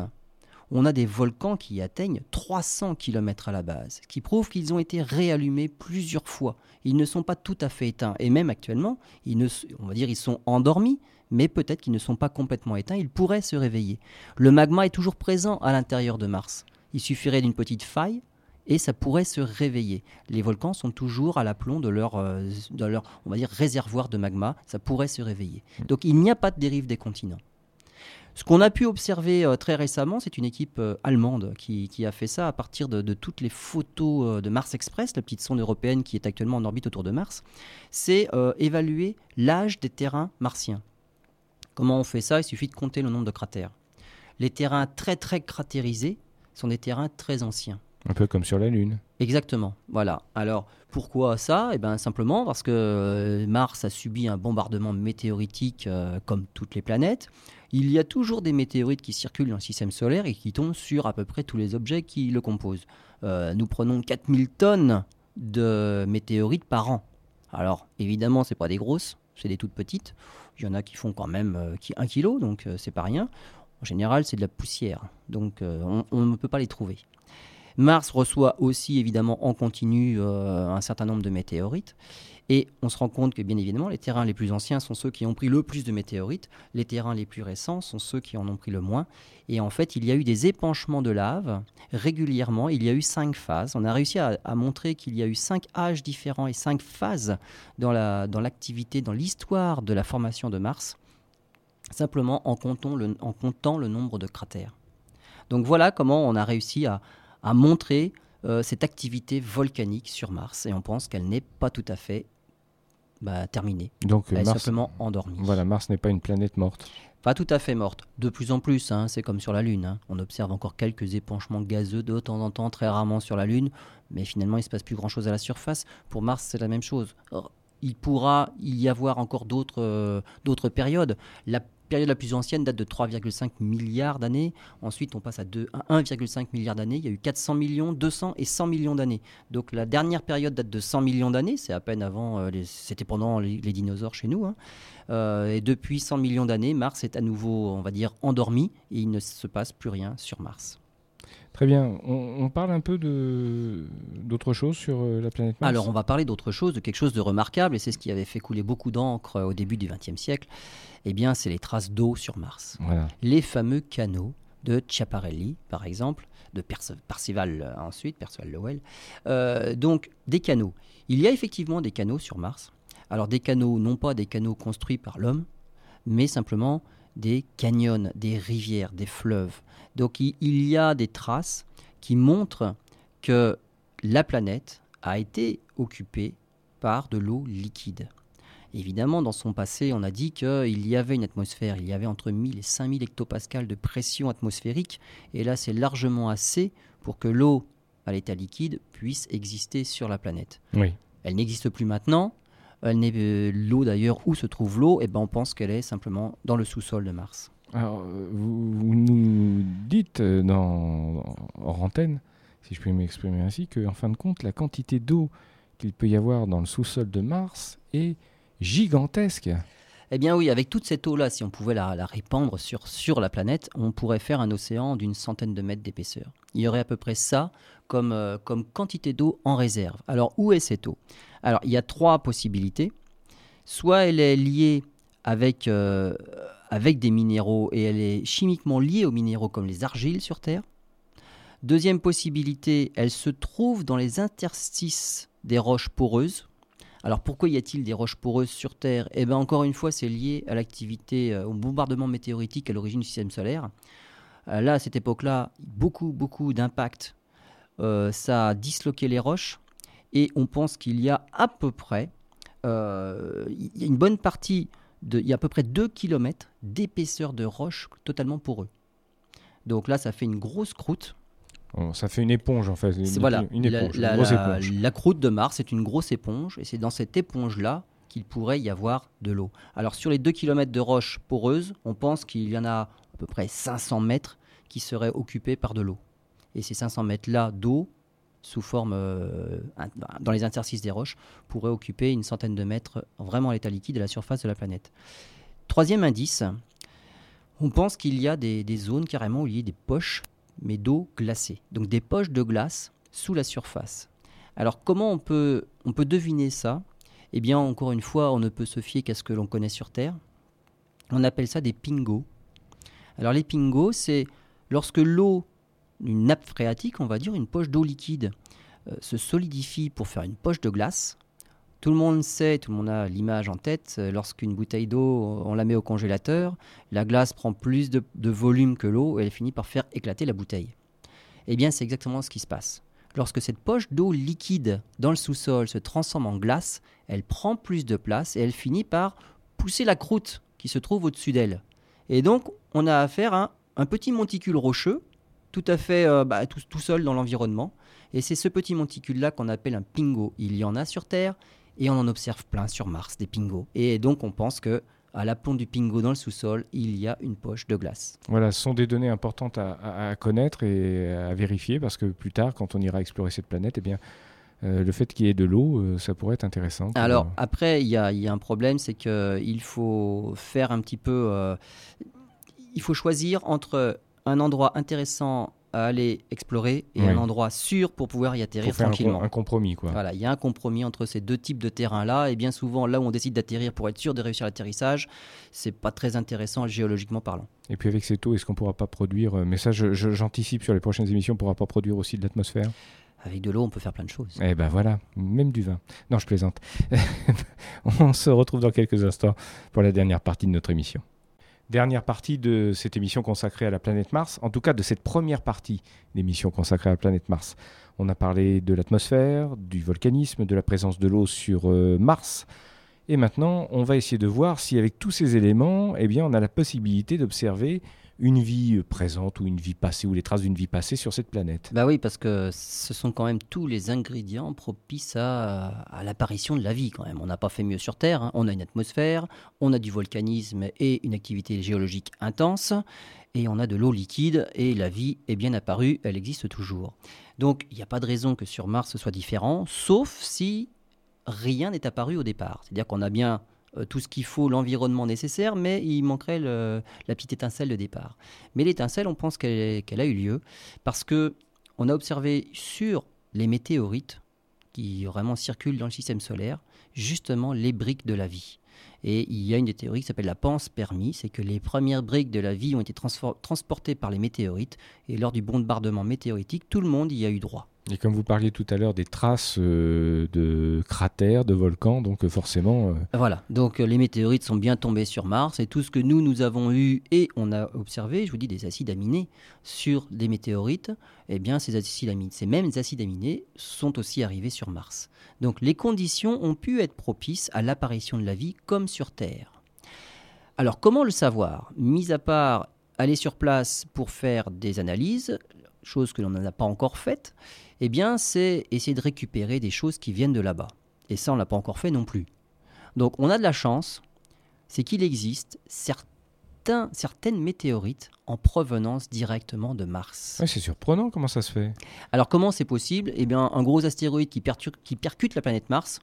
on a des volcans qui atteignent 300 km à la base, qui prouve qu'ils ont été réallumés plusieurs fois. Ils ne sont pas tout à fait éteints. Et même actuellement, ils ne, on va dire ils sont endormis, mais peut-être qu'ils ne sont pas complètement éteints. Ils pourraient se réveiller. Le magma est toujours présent à l'intérieur de Mars. Il suffirait d'une petite faille et ça pourrait se réveiller. Les volcans sont toujours à l'aplomb de leur, euh, on va dire, réservoir de magma. Ça pourrait se réveiller. Donc il n'y a pas de dérive des continents. Ce qu'on a pu observer euh, très récemment, c'est une équipe euh, allemande qui, a fait ça à partir de, toutes les photos de Mars Express, la petite sonde européenne qui est actuellement en orbite autour de Mars. C'est évaluer l'âge des terrains martiens. Comment on fait ça? Il suffit de compter le nombre de cratères. Les terrains très très cratérisés sont des terrains très anciens. Un peu comme sur la Lune. Exactement. Voilà. Alors, pourquoi ça? Eh bien, simplement parce que euh, Mars a subi un bombardement météoritique euh, comme toutes les planètes. Il y a toujours des météorites qui circulent dans le système solaire et qui tombent sur à peu près tous les objets qui le composent. Euh, nous prenons 4000 tonnes de météorites par an. Alors, évidemment, c'est pas des grosses, c'est des toutes petites. Il y en a qui font quand même euh, qui 1 kg, donc euh, c'est pas rien. En général, c'est de la poussière, donc euh, on- ne peut pas les trouver. Mars reçoit aussi évidemment en continu un certain nombre de météorites. Et on se rend compte que bien évidemment, les terrains les plus anciens sont ceux qui ont pris le plus de météorites. Les terrains les plus récents sont ceux qui en ont pris le moins. Et en fait, il y a eu des épanchements de lave régulièrement. Il y a eu cinq phases. On a réussi à, montrer qu'il y a eu cinq âges différents et cinq phases dans la- dans l'activité, dans l'histoire de la formation de Mars, simplement en comptant le, nombre de cratères. Donc voilà comment on a réussi à, à montrer euh, cette activité volcanique sur Mars. Et on pense qu'elle n'est pas tout à fait bah, terminée. Donc Elle est Mars, simplement endormie. voilà, Mars n'est pas une planète morte. Pas tout à fait morte. De plus en plus, hein, c'est comme sur la Lune. hein. On observe encore quelques épanchements gazeux de temps en temps, très rarement sur la Lune, mais finalement, il ne se passe plus grand-chose à la surface. Pour Mars, c'est la même chose. Or, il pourra y avoir encore d'autres euh, d'autres périodes. La période la plus ancienne date de 3,5 milliards d'années. Ensuite, on passe à, deux- à 1,5 milliard d'années. Il y a eu 400 millions, 200 et 100 millions d'années. Donc la dernière période date de 100 millions d'années. C'est à peine avant, euh, c'était pendant les, les dinosaures chez nous. hein. Euh, et depuis 100 millions d'années, Mars est à nouveau, on va dire, endormi et il ne se passe plus rien sur Mars. Très bien. On, on parle un peu de d'autre chose sur euh, la planète Mars? Alors on va parler d'autre chose, de quelque chose de remarquable, et c'est ce qui avait fait couler beaucoup d'encre euh, au début du XXe siècle. Eh bien, c'est les traces d'eau sur Mars. Voilà. Les fameux canaux de Schiaparelli, par exemple, de Perce- Percival euh, ensuite, Percival Lowell. Euh, donc, des canaux. Il y a effectivement des canaux sur Mars. Alors, des canaux, non pas des canaux construits par l'homme, mais simplement des canyons, des rivières, des fleuves. Donc, il, il y a des traces qui montrent que la planète a été occupée par de l'eau liquide. Évidemment, dans son passé, on a dit qu'il y avait une atmosphère, il y avait entre 1000 et 5000 hectopascales de pression atmosphérique, et là c'est largement assez pour que l'eau à l'état liquide puisse exister sur la planète. Oui. Elle n'existe plus maintenant, elle n'est euh, l'eau d'ailleurs, où se trouve l'eau, et ben on pense qu'elle est simplement dans le sous-sol de Mars. Alors, euh, vous, vous nous dites euh, dans hors antenne, si je puis m'exprimer ainsi, que en fin de compte, la quantité d'eau qu'il peut y avoir dans le sous-sol de Mars est gigantesque. Eh bien oui, avec toute cette eau-là, si on pouvait la, répandre sur, la planète, on pourrait faire un océan d'une centaine de mètres d'épaisseur. Il y aurait à peu près ça comme, euh, quantité d'eau en réserve. Alors où est cette eau? Alors il y a trois possibilités. Soit elle est liée euh, avec des minéraux et elle est chimiquement liée aux minéraux comme les argiles sur Terre. Deuxième possibilité, elle se trouve dans les interstices des roches poreuses. Alors pourquoi y a-t-il des roches poreuses sur Terre? Eh bien encore une fois, c'est lié à l'activité, euh, au bombardement météoritique à l'origine du système solaire. Euh, là, à cette époque-là, beaucoup, beaucoup d'impacts. Euh, ça a disloqué les roches et on pense qu'il y a à peu près, une bonne partie, de, il y a à peu près 2 km d'épaisseur de roches totalement poreux. Donc là, ça fait une grosse croûte. Bon, ça fait une éponge en fait. Une, voilà, une la- éponge, la, éponge. la croûte de Mars est une grosse éponge, et c'est dans cette éponge-là qu'il pourrait y avoir de l'eau. Alors sur les 2 km de roches poreuses, on pense qu'il y en a à peu près 500 mètres qui seraient occupés par de l'eau. Et ces 500 mètres-là d'eau, sous forme euh, in- dans les interstices des roches, pourraient occuper une centaine de mètres vraiment à l'état liquide à la surface de la planète. Troisième indice, on pense qu'il y a des, des zones carrément où il y a des poches, mais d'eau glacée. Donc des poches de glace sous la surface. Alors comment on peut, deviner ça? Eh bien encore une fois, on ne peut se fier qu'à ce que l'on connaît sur Terre. On appelle ça des pingos. Alors les pingos, c'est lorsque l'eau, une nappe phréatique, on va dire, une poche d'eau liquide, euh, se solidifie pour faire une poche de glace. Tout le monde sait, tout le monde a l'image en tête, euh, lorsqu'une bouteille d'eau, on la met au congélateur, la glace prend plus de, volume que l'eau et elle finit par faire éclater la bouteille. Eh bien, c'est exactement ce qui se passe. Lorsque cette poche d'eau liquide dans le sous-sol se transforme en glace, elle prend plus de place et elle finit par pousser la croûte qui se trouve au-dessus d'elle. Et donc, on a affaire à un, petit monticule rocheux, tout à fait euh, bah, tout, tout seul dans l'environnement. Et c'est ce petit monticule-là qu'on appelle un pingo. Il y en a sur Terre et on en observe plein sur Mars, des pingos. Et donc, on pense que à l'aplomb du pingo dans le sous-sol, il y a une poche de glace. Voilà, ce sont des données importantes à, à- à connaître et à vérifier parce que plus tard, quand on ira explorer cette planète, eh bien, euh, le fait qu'il y ait de l'eau, euh, ça pourrait être intéressant. Alors euh, après, il y a, il y a un problème, c'est qu'il faut faire un petit peu... euh, il faut choisir entre un endroit intéressant à aller explorer et Oui. un endroit sûr pour pouvoir y atterrir faire tranquillement. un compromis, quoi. Voilà, il y a un compromis entre ces deux types de terrains-là, et bien souvent, là où on décide d'atterrir pour être sûr de réussir l'atterrissage, c'est pas très intéressant géologiquement parlant. Et puis avec cette eau, est-ce qu'on pourra pas produire euh, Mais ça, j'anticipe sur les prochaines émissions, on pourra pas produire aussi de l'atmosphère? Avec de l'eau, on peut faire plein de choses. Eh ben voilà, même du vin. Non, je plaisante. [LAUGHS] On se retrouve dans quelques instants pour la dernière partie de notre émission. Dernière partie de cette émission consacrée à la planète Mars, en tout cas de cette première partie d'émission consacrée à la planète Mars. On a parlé de l'atmosphère, du volcanisme, de la présence de l'eau sur euh, Mars Et maintenant, on va essayer de voir si avec tous ces éléments, eh bien, on a la possibilité d'observer une vie présente ou une vie passée ou les traces d'une vie passée sur cette planète. Bah oui, parce que ce sont quand même tous les ingrédients propices à, l'apparition de la vie quand même. On n'a pas fait mieux sur Terre. Hein. On a une atmosphère, on a du volcanisme et une activité géologique intense, et on a de l'eau liquide et la vie est bien apparue, elle existe toujours. Donc il n'y a pas de raison que sur Mars ce soit différent, sauf si rien n'est apparu au départ. C'est-à-dire qu'on a bien euh, tout ce qu'il faut, l'environnement nécessaire, mais il manquerait la petite étincelle de départ. Mais l'étincelle, on pense qu'elle a eu lieu parce que on a observé sur les météorites qui vraiment circulent dans le système solaire, justement les briques de la vie. Et il y a une des théories qui s'appelle la panspermie, c'est que les premières briques de la vie ont été transportées par les météorites, et lors du bombardement météoritique, tout le monde y a eu droit. Et comme vous parliez tout à l'heure des traces euh, de cratères, de volcans, donc euh, forcément... Euh, voilà, donc les météorites sont bien tombés sur Mars et tout ce que nous, nous avons eu et on a observé, je vous dis, des acides aminés sur des météorites, eh bien ces acides aminés, ces mêmes acides aminés sont aussi arrivés sur Mars. Donc les conditions ont pu être propices à l'apparition de la vie comme sur Terre. Alors comment le savoir? Mis à part aller sur place pour faire des analyses, chose que l'on n'a pas encore faite, eh bien, c'est essayer de récupérer des choses qui viennent de là-bas. Et ça, on l'a pas encore fait non plus. Donc, on a de la chance, c'est qu'il existe certains, certaines météorites en provenance directement de Mars. c'est surprenant comment ça se fait. Alors, comment c'est possible? Eh bien, un gros astéroïde qui, qui percute la planète Mars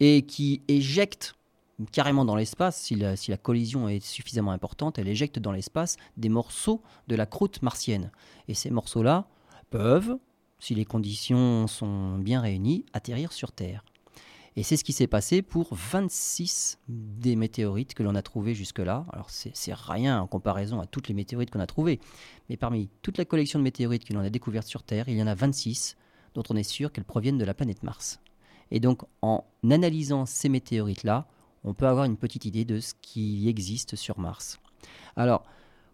et qui éjecte carrément dans l'espace, si la, si la, collision est suffisamment importante, elle éjecte dans l'espace des morceaux de la croûte martienne. Et ces morceaux-là peuvent si les conditions sont bien réunies, atterrir sur Terre. Et c'est ce qui s'est passé pour 26 des météorites que l'on a trouvées jusque-là. Alors c'est rien en comparaison à toutes les météorites qu'on a trouvées. Mais parmi toute la collection de météorites que l'on a découvertes sur Terre, il y en a 26 dont on est sûr qu'elles proviennent de la planète Mars. Et donc en analysant ces météorites-là, on peut avoir une petite idée de ce qui existe sur Mars. Alors,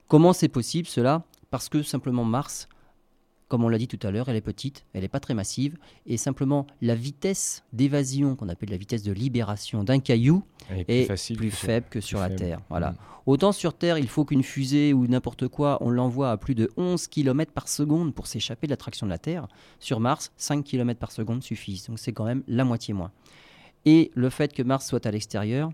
comment c'est possible cela? Parce que simplement Mars comme on l'a dit tout à l'heure, elle est petite, elle n'est pas très massive, et simplement la vitesse d'évasion, qu'on appelle la vitesse de libération d'un caillou, est plus, faible que sur la Terre. Voilà. Mm. Autant sur Terre, il faut qu'une fusée ou n'importe quoi, on l'envoie à plus de 11 km par seconde pour s'échapper de l'attraction de la Terre. Sur Mars, 5 km par seconde suffisent, donc c'est quand même la moitié moins. Et le fait que Mars soit à l'extérieur,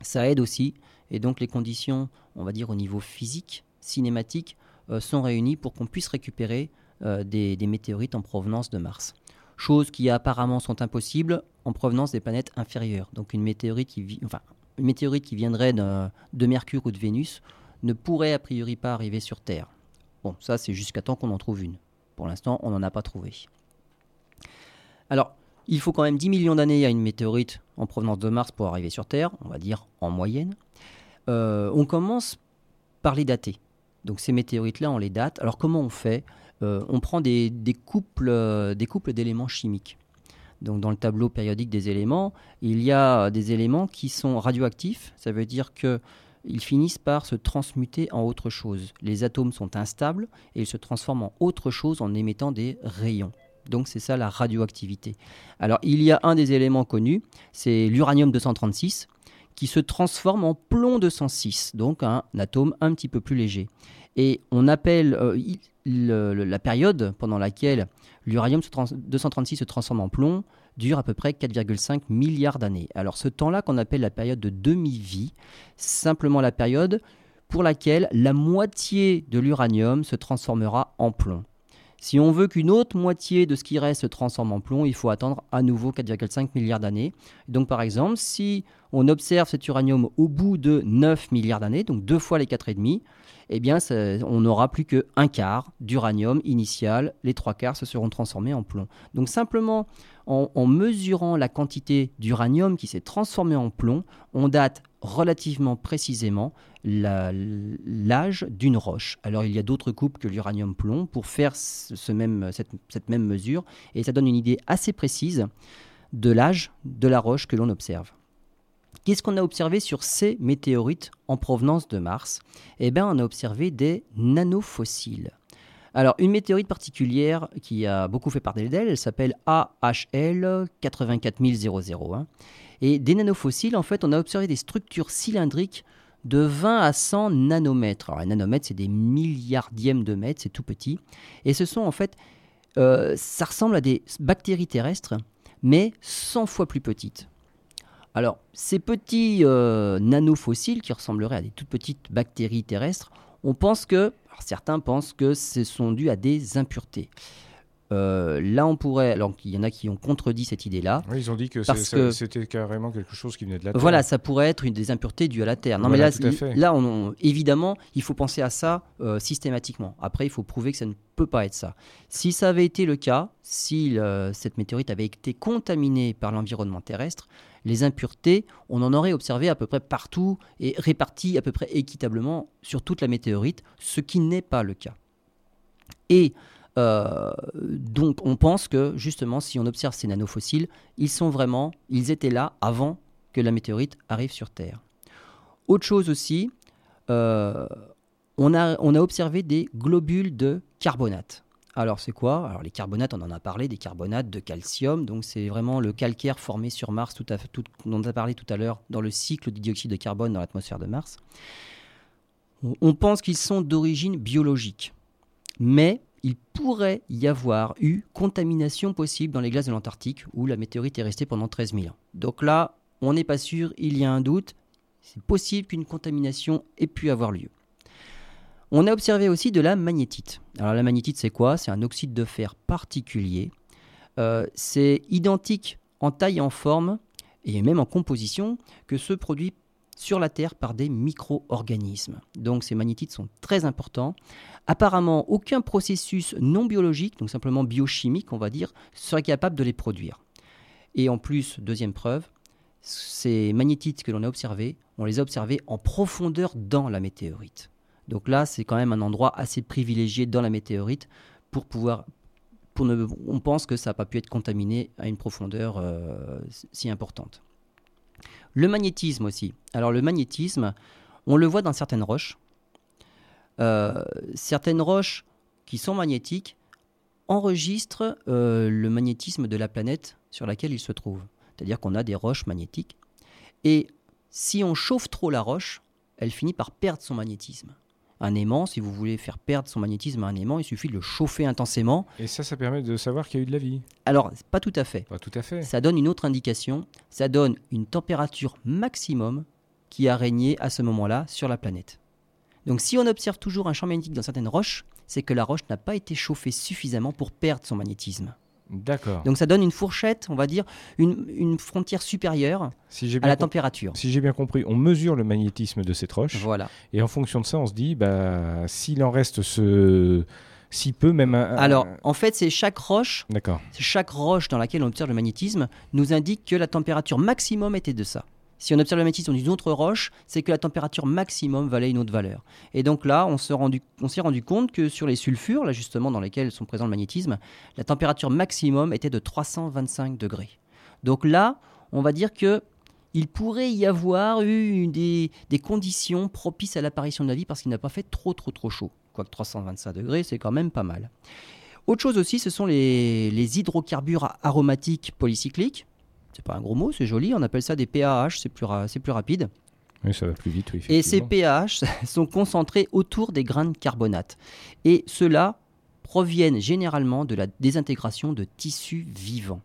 ça aide aussi, et donc les conditions, on va dire au niveau physique, cinématique, euh, sont réunies pour qu'on puisse récupérer euh, des, météorites en provenance de Mars. Choses qui apparemment sont impossibles en provenance des planètes inférieures. Donc une météorite qui, enfin, une météorite qui viendrait de, Mercure ou de Vénus ne pourrait a priori pas arriver sur Terre. Bon, ça c'est jusqu'à temps qu'on en trouve une. Pour l'instant, on n'en a pas trouvé. Alors, il faut quand même 10 millions d'années à une météorite en provenance de Mars pour arriver sur Terre, on va dire en moyenne. Euh, on commence par les dater. Donc ces météorites-là, on les date. Alors comment on fait? Euh, on prend des, couples, euh, des couples d'éléments chimiques. Donc dans le tableau périodique des éléments, il y a des éléments qui sont radioactifs. Ça veut dire qu'ils finissent par se transmuter en autre chose. Les atomes sont instables et ils se transforment en autre chose en émettant des rayons. Donc c'est ça la radioactivité. Alors il y a un des éléments connus, c'est l'uranium 236 qui se transforme en plomb 206, donc un atome un petit peu plus léger. Et on appelle euh, la période pendant laquelle l'uranium 236 se transforme en plomb dure à peu près 4,5 milliards d'années. Alors ce temps-là qu'on appelle la période de demi-vie, simplement la période pour laquelle la moitié de l'uranium se transformera en plomb. Si on veut qu'une autre moitié de ce qui reste se transforme en plomb, il faut attendre à nouveau 4,5 milliards d'années. Donc par exemple, si on observe cet uranium au bout de 9 milliards d'années, donc deux fois les 4,5, eh on n'aura plus qu'un quart d'uranium initial. Les trois quarts se seront transformés en plomb. Donc simplement, en, mesurant la quantité d'uranium qui s'est transformé en plomb, on date relativement précisément l'âge d'une roche. Alors il y a d'autres coupes que l'uranium-plomb pour faire cette même mesure, et ça donne une idée assez précise de l'âge de la roche que l'on observe. Qu'est-ce qu'on a observé sur ces météorites en provenance de Mars? Eh bien, on a observé des nanofossiles. Alors, une météorite particulière qui a beaucoup fait parler d'elle, elle s'appelle AHL 84001. Et des nanofossiles, en fait, on a observé des structures cylindriques de 20 à 100 nanomètres. Alors, un nanomètre, c'est des milliardièmes de mètres, c'est tout petit. Et ce sont en fait, euh, ça ressemble à des bactéries terrestres, mais 100 fois plus petites. Alors, ces petits euh, nanofossiles qui ressembleraient à des toutes petites bactéries terrestres, on pense que, alors certains pensent que ce sont dus à des impuretés. Euh, là, on pourrait. Alors, il y en a qui ont contredit cette idée-là. Oui, ils ont dit que c'était carrément quelque chose qui venait de la Terre. Voilà, ça pourrait être une des impuretés dues à la Terre. Non, Voilà, mais là, là on, on- évidemment, il faut penser à ça euh, systématiquement. Après, il faut prouver que ça ne peut pas être ça. Si ça avait été le cas, si euh, cette météorite avait été contaminée par l'environnement terrestre, les impuretés, on en aurait observé à peu près partout et réparties à peu près équitablement sur toute la météorite, ce qui n'est pas le cas. Et euh, donc, on pense que justement, si on observe ces nanofossiles, ils sont vraiment, ils étaient là avant que la météorite arrive sur Terre. Autre chose aussi, euh, on, a, on a observé des globules de carbonate. Alors c'est quoi? Alors les carbonates, on en a parlé, des carbonates de calcium, donc c'est vraiment le calcaire formé sur Mars, tout à tout, dont on a parlé tout à l'heure dans le cycle du dioxyde de carbone dans l'atmosphère de Mars. On- On pense qu'ils sont d'origine biologique, mais il pourrait y avoir eu contamination possible dans les glaces de l'Antarctique où la météorite est restée pendant 13 000 ans. Donc là, on n'est pas sûr, il y a un doute, c'est possible qu'une contamination ait pu avoir lieu. On a observé aussi de la magnétite. Alors la magnétite, c'est quoi? C'est un oxyde de fer particulier. Euh, c'est identique en taille et en forme, et même en composition, que ceux produits sur la Terre par des micro-organismes. Donc ces magnétites sont très importants. Apparemment, aucun processus non biologique, donc simplement biochimique, on va dire, serait capable de les produire. Et en plus, deuxième preuve, ces magnétites que l'on a observés, on les a observés en profondeur dans la météorite. Donc là, c'est quand même un endroit assez privilégié dans la météorite pour pouvoir. On pense que ça n'a pas pu être contaminé à une profondeur euh, si importante. Le magnétisme aussi. Alors le magnétisme, on le voit dans certaines roches. Euh, certaines roches qui sont magnétiques enregistrent euh, le magnétisme de la planète sur laquelle ils se trouvent. C'est-à-dire qu'on a des roches magnétiques. Et si on chauffe trop la roche, elle finit par perdre son magnétisme. Un aimant, si vous voulez faire perdre son magnétisme à un aimant, il suffit de le chauffer intensément. Et ça, ça permet de savoir qu'il y a eu de la vie. Alors, pas tout à fait. Pas tout à fait. Ça donne une autre indication. Ça donne une température maximum qui a régné à ce moment-là sur la planète. Donc si on observe toujours un champ magnétique dans certaines roches, c'est que la roche n'a pas été chauffée suffisamment pour perdre son magnétisme. D'accord. Donc ça donne une fourchette, on va dire, une, une frontière supérieure Si à la température. si j'ai bien compris, on mesure le magnétisme de cette roche. Voilà. Et en fonction de ça, on se dit, bah, s'il en reste ce... si peu, même un... un- Alors, en fait, c'est chaque roche, D'accord. c'est chaque roche dans laquelle on observe le magnétisme nous indique que la température maximum était de ça. Si on observe le magnétisme d'une autre roche, c'est que la température maximum valait une autre valeur. Et donc là, on s'est rendu, compte que sur les sulfures, là justement dans lesquels sont présents le magnétisme, la température maximum était de 325 degrés. Donc là, on va dire que il pourrait y avoir eu des, conditions propices à l'apparition de la vie parce qu'il n'a pas fait trop trop trop chaud. Quoique 325 degrés, c'est quand même pas mal. Autre chose aussi, ce sont les hydrocarbures aromatiques polycycliques. C'est pas un gros mot, c'est joli. On appelle ça des PAH, c'est plus, ra- c'est plus rapide. Oui, ça va plus vite, oui. Et ces. PAH [LAUGHS] sont concentrés autour des grains de carbonate. Et ceux-là proviennent généralement de la désintégration de tissus vivants.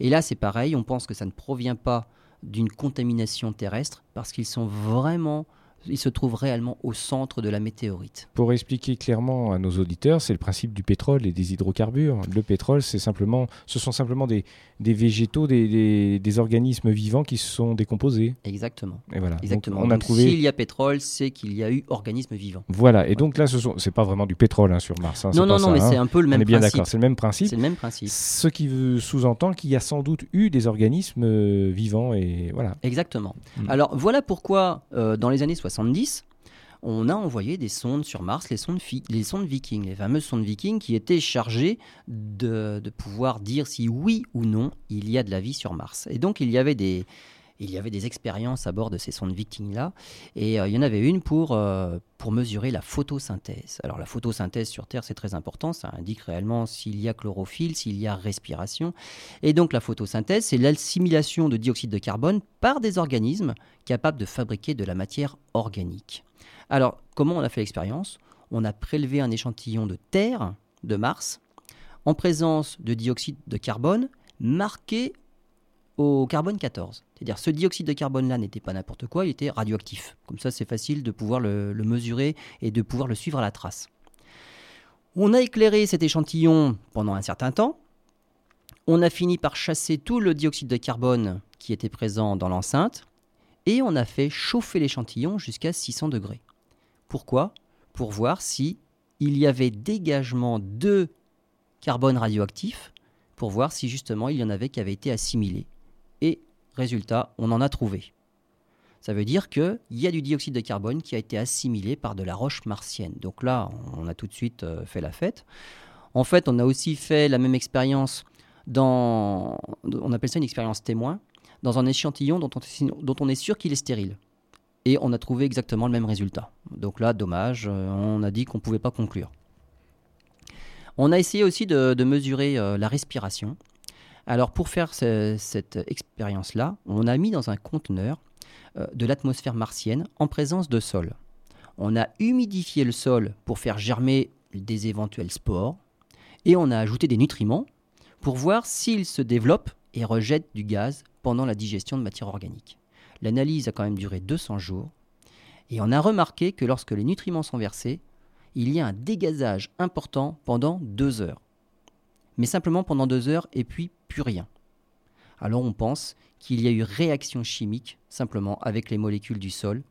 Et là, c'est pareil, on pense que ça ne provient pas d'une contamination terrestre parce qu'ils sont vraiment, ils se trouvent réellement au centre de la météorite. Pour expliquer clairement à nos auditeurs, c'est le principe du pétrole et des hydrocarbures. Le pétrole, c'est simplement, ce sont simplement des, des végétaux, des, des- des organismes vivants qui se sont décomposés. Exactement. Et voilà. Donc, Exactement. on a trouvé. S'il y a pétrole, c'est qu'il y a eu organisme vivant. Voilà. Et donc là, ce sont, c'est pas vraiment du pétrole hein, sur Mars. hein, Non, non, non, ça, mais hein. c'est un peu le On même est bien principe. d'accord, c'est le même principe. C'est le même principe. Ce qui sous-entend qu'il y a sans doute eu des organismes euh, vivants et voilà. Exactement. Mm. Alors voilà pourquoi, euh, dans les années 70, on a envoyé des sondes sur Mars, les sondes, fi- les fameuses sondes Viking qui étaient chargées de pouvoir dire si oui ou non il y a de la vie sur Mars. Et donc il y avait des, il y avait des expériences à bord de ces sondes Viking-là, et euh, il y en avait une pour, euh, pour mesurer la photosynthèse. Alors la photosynthèse sur Terre, c'est très important, ça indique réellement s'il y a chlorophylle, s'il y a respiration. Et donc la photosynthèse, c'est l'assimilation de dioxyde de carbone par des organismes capables de fabriquer de la matière organique. Alors comment on a fait l'expérience? On a prélevé un échantillon de Terre, de Mars, en présence de dioxyde de carbone marqué au carbone 14. C'est-à-dire ce dioxyde de carbone-là n'était pas n'importe quoi, il était radioactif. Comme ça, c'est facile de pouvoir le, mesurer et de pouvoir le suivre à la trace. On a éclairé cet échantillon pendant un certain temps. On a fini par chasser tout le dioxyde de carbone qui était présent dans l'enceinte et on a fait chauffer l'échantillon jusqu'à 600 degrés. Pourquoi? Pour voir si il y avait dégagement de carbone radioactif, pour voir si justement il y en avait qui avaient été assimilés. Résultat, on en a trouvé. Ça veut dire qu'il y a du dioxyde de carbone qui a été assimilé par de la roche martienne. Donc là, on a tout de suite euh, fait la fête. En fait, on a aussi fait la même expérience dans, on appelle ça une expérience témoin, dans un échantillon dont on, dont on est sûr qu'il est stérile. Et on a trouvé exactement le même résultat. Donc là, dommage, euh, on a dit qu'on ne pouvait pas conclure. On a essayé aussi de, mesurer euh, la respiration. Alors pour faire cette expérience-là, on a mis dans un conteneur euh, de l'atmosphère martienne en présence de sol. On a humidifié le sol pour faire germer des éventuels spores et on a ajouté des nutriments pour voir s'ils se développent et rejettent du gaz pendant la digestion de matière organique. L'analyse a quand même duré 200 jours et on a remarqué que lorsque les nutriments sont versés, il y a un dégazage important pendant deux heures. Mais simplement pendant deux heures et puis plus rien. Alors on pense qu'il y a eu réaction chimique simplement avec les molécules du sol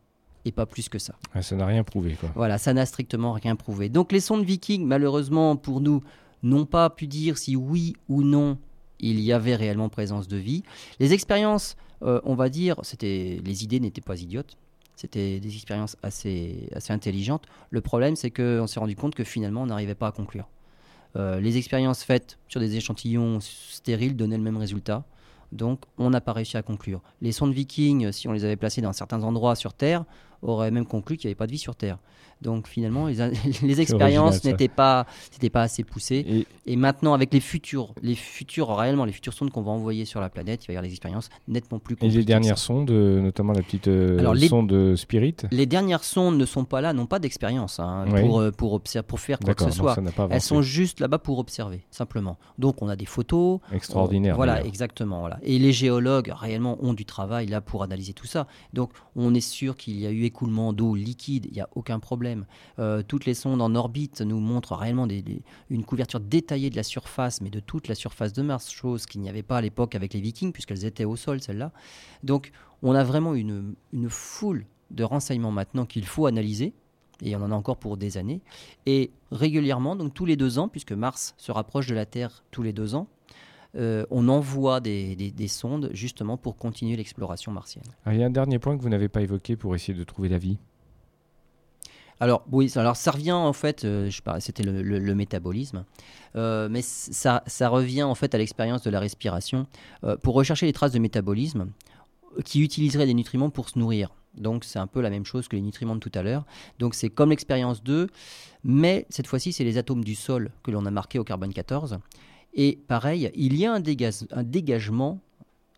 et pas plus que ça. ça n'a rien prouvé. Quoi. Voilà, ça n'a strictement rien prouvé. Donc les sondes Viking, malheureusement pour nous, n'ont pas pu dire si oui ou non il y avait réellement présence de vie. Les expériences, euh, on va dire, c'était les idées n'étaient pas idiotes. C'était des expériences assez, assez intelligentes. Le problème, c'est qu'on s'est rendu compte que finalement, on n'arrivait pas à conclure. Euh, les expériences faites sur des échantillons stériles donnaient le même résultat. Donc, on n'a pas réussi à conclure. Les sondes vikings, si on les avait placées dans certains endroits sur Terre, auraient même conclu qu'il n'y avait pas de vie sur Terre. Donc finalement, les, [LAUGHS] les expériences n'étaient pas, pas assez poussées. Et, maintenant, avec les futurs, les futurs réellement, les futures sondes qu'on va envoyer sur la planète, il va y avoir des expériences nettement plus compliquées. Et les dernières sondes, euh, notamment la petite euh, sonde Spirit Les dernières sondes ne sont pas là, n'ont pas d'expérience hein, pour, euh, pour, pour faire quoi que ce soit. Elles sont juste là-bas pour observer, simplement. Donc on a des photos. Extraordinaire. voilà, exactement. Voilà. Et les géologues réellement ont du travail là pour analyser tout ça. Donc on est sûr qu'il y a eu écoulement d'eau liquide, il n'y a aucun problème euh, toutes les sondes en orbite nous montrent réellement une couverture détaillée de la surface, mais de toute la surface de Mars, chose qu'il n'y avait pas à l'époque avec les Vikings, puisqu'elles étaient au sol, celles-là. Donc on a vraiment une, foule de renseignements maintenant qu'il faut analyser, et on en a encore pour des années. Et régulièrement, donc tous les deux ans, puisque Mars se rapproche de la Terre tous les deux ans, euh, on envoie des, des, sondes justement pour continuer l'exploration martienne. il y a un dernier point que vous n'avez pas évoqué pour essayer de trouver la vie. Alors oui, alors ça revient en fait, euh, je c'était le, métabolisme, euh, mais ça, revient en fait à l'expérience de la respiration pour rechercher les traces de métabolisme qui utiliseraient des nutriments pour se nourrir. Donc c'est un peu la même chose que les nutriments de tout à l'heure. Donc c'est comme l'expérience 2, mais cette fois-ci c'est les atomes du sol que l'on a marqués au carbone 14. Et pareil, il y a un, un dégagement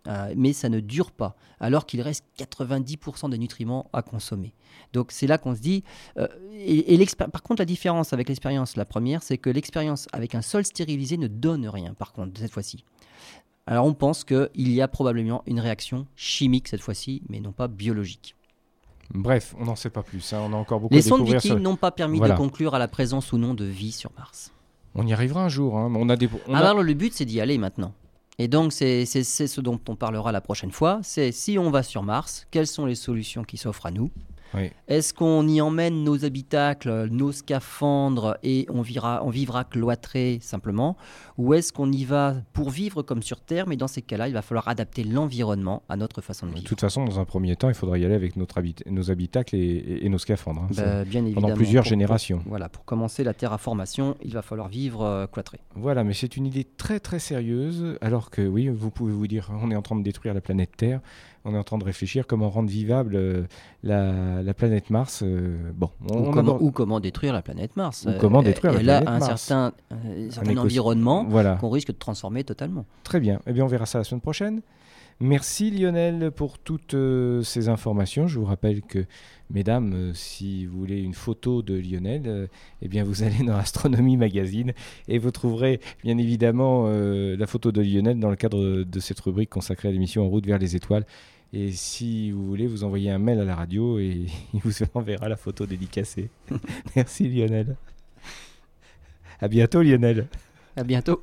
euh, mais ça ne dure pas, alors qu'il reste 90% des nutriments à consommer. Donc c'est là qu'on se dit, euh, et, par contre la différence avec l'expérience, la première, c'est que l'expérience avec un sol stérilisé ne donne rien, par contre, cette fois-ci. Alors on pense qu'il y a probablement une réaction chimique cette fois-ci, mais non pas biologique. Bref, on n'en sait pas plus. Hein. On a encore beaucoup Les sondes Viking n'ont pas permis de conclure à la présence ou non de vie sur Mars. On y arrivera un jour. Hein. On a des. Alors le but, c'est d'y aller maintenant. Et donc, c'est ce dont on parlera la prochaine fois. C'est si on va sur Mars, quelles sont les solutions qui s'offrent à nous? Oui. Est-ce qu'on y emmène nos habitacles, nos scaphandres et on, vivra, on vivra cloîtré simplement? Ou est-ce qu'on y va pour vivre comme sur Terre Mais dans ces cas-là, il va falloir adapter l'environnement à notre façon de De vivre? toute façon, dans un premier temps, il faudra y aller avec notre habit- nos habitacles et, et- et nos scaphandres. hein. Bah, bien évidemment. pendant plusieurs Pour- générations. pour- voilà, pour commencer la terraformation, il va falloir vivre euh, cloîtré. Voilà, mais c'est une idée très très sérieuse, alors que oui, vous pouvez vous dire, on est en train de détruire la planète Terre, on est en train de réfléchir comment rendre vivable euh, la, la planète Mars. euh, bon, on, Ou, on comment, aborde- ou comment détruire la planète Mars. Ou Euh, comment détruire la a planète un Mars. certain, euh, un certain environnement Voilà, qu'on risque de transformer totalement. très bien. Eh bien, on verra ça la semaine prochaine. Merci Lionel pour toutes euh, ces informations. Je vous rappelle que, mesdames, euh, si vous voulez une photo de Lionel, euh, eh bien vous [LAUGHS] allez dans Astronomie Magazine et vous trouverez bien évidemment euh, la photo de Lionel dans le cadre de cette rubrique consacrée à l'émission En route vers les étoiles. Et si vous voulez, vous envoyez un mail à la radio et [LAUGHS] il vous enverra la photo dédicacée. [LAUGHS] Merci Lionel. À bientôt Lionel. À bientôt.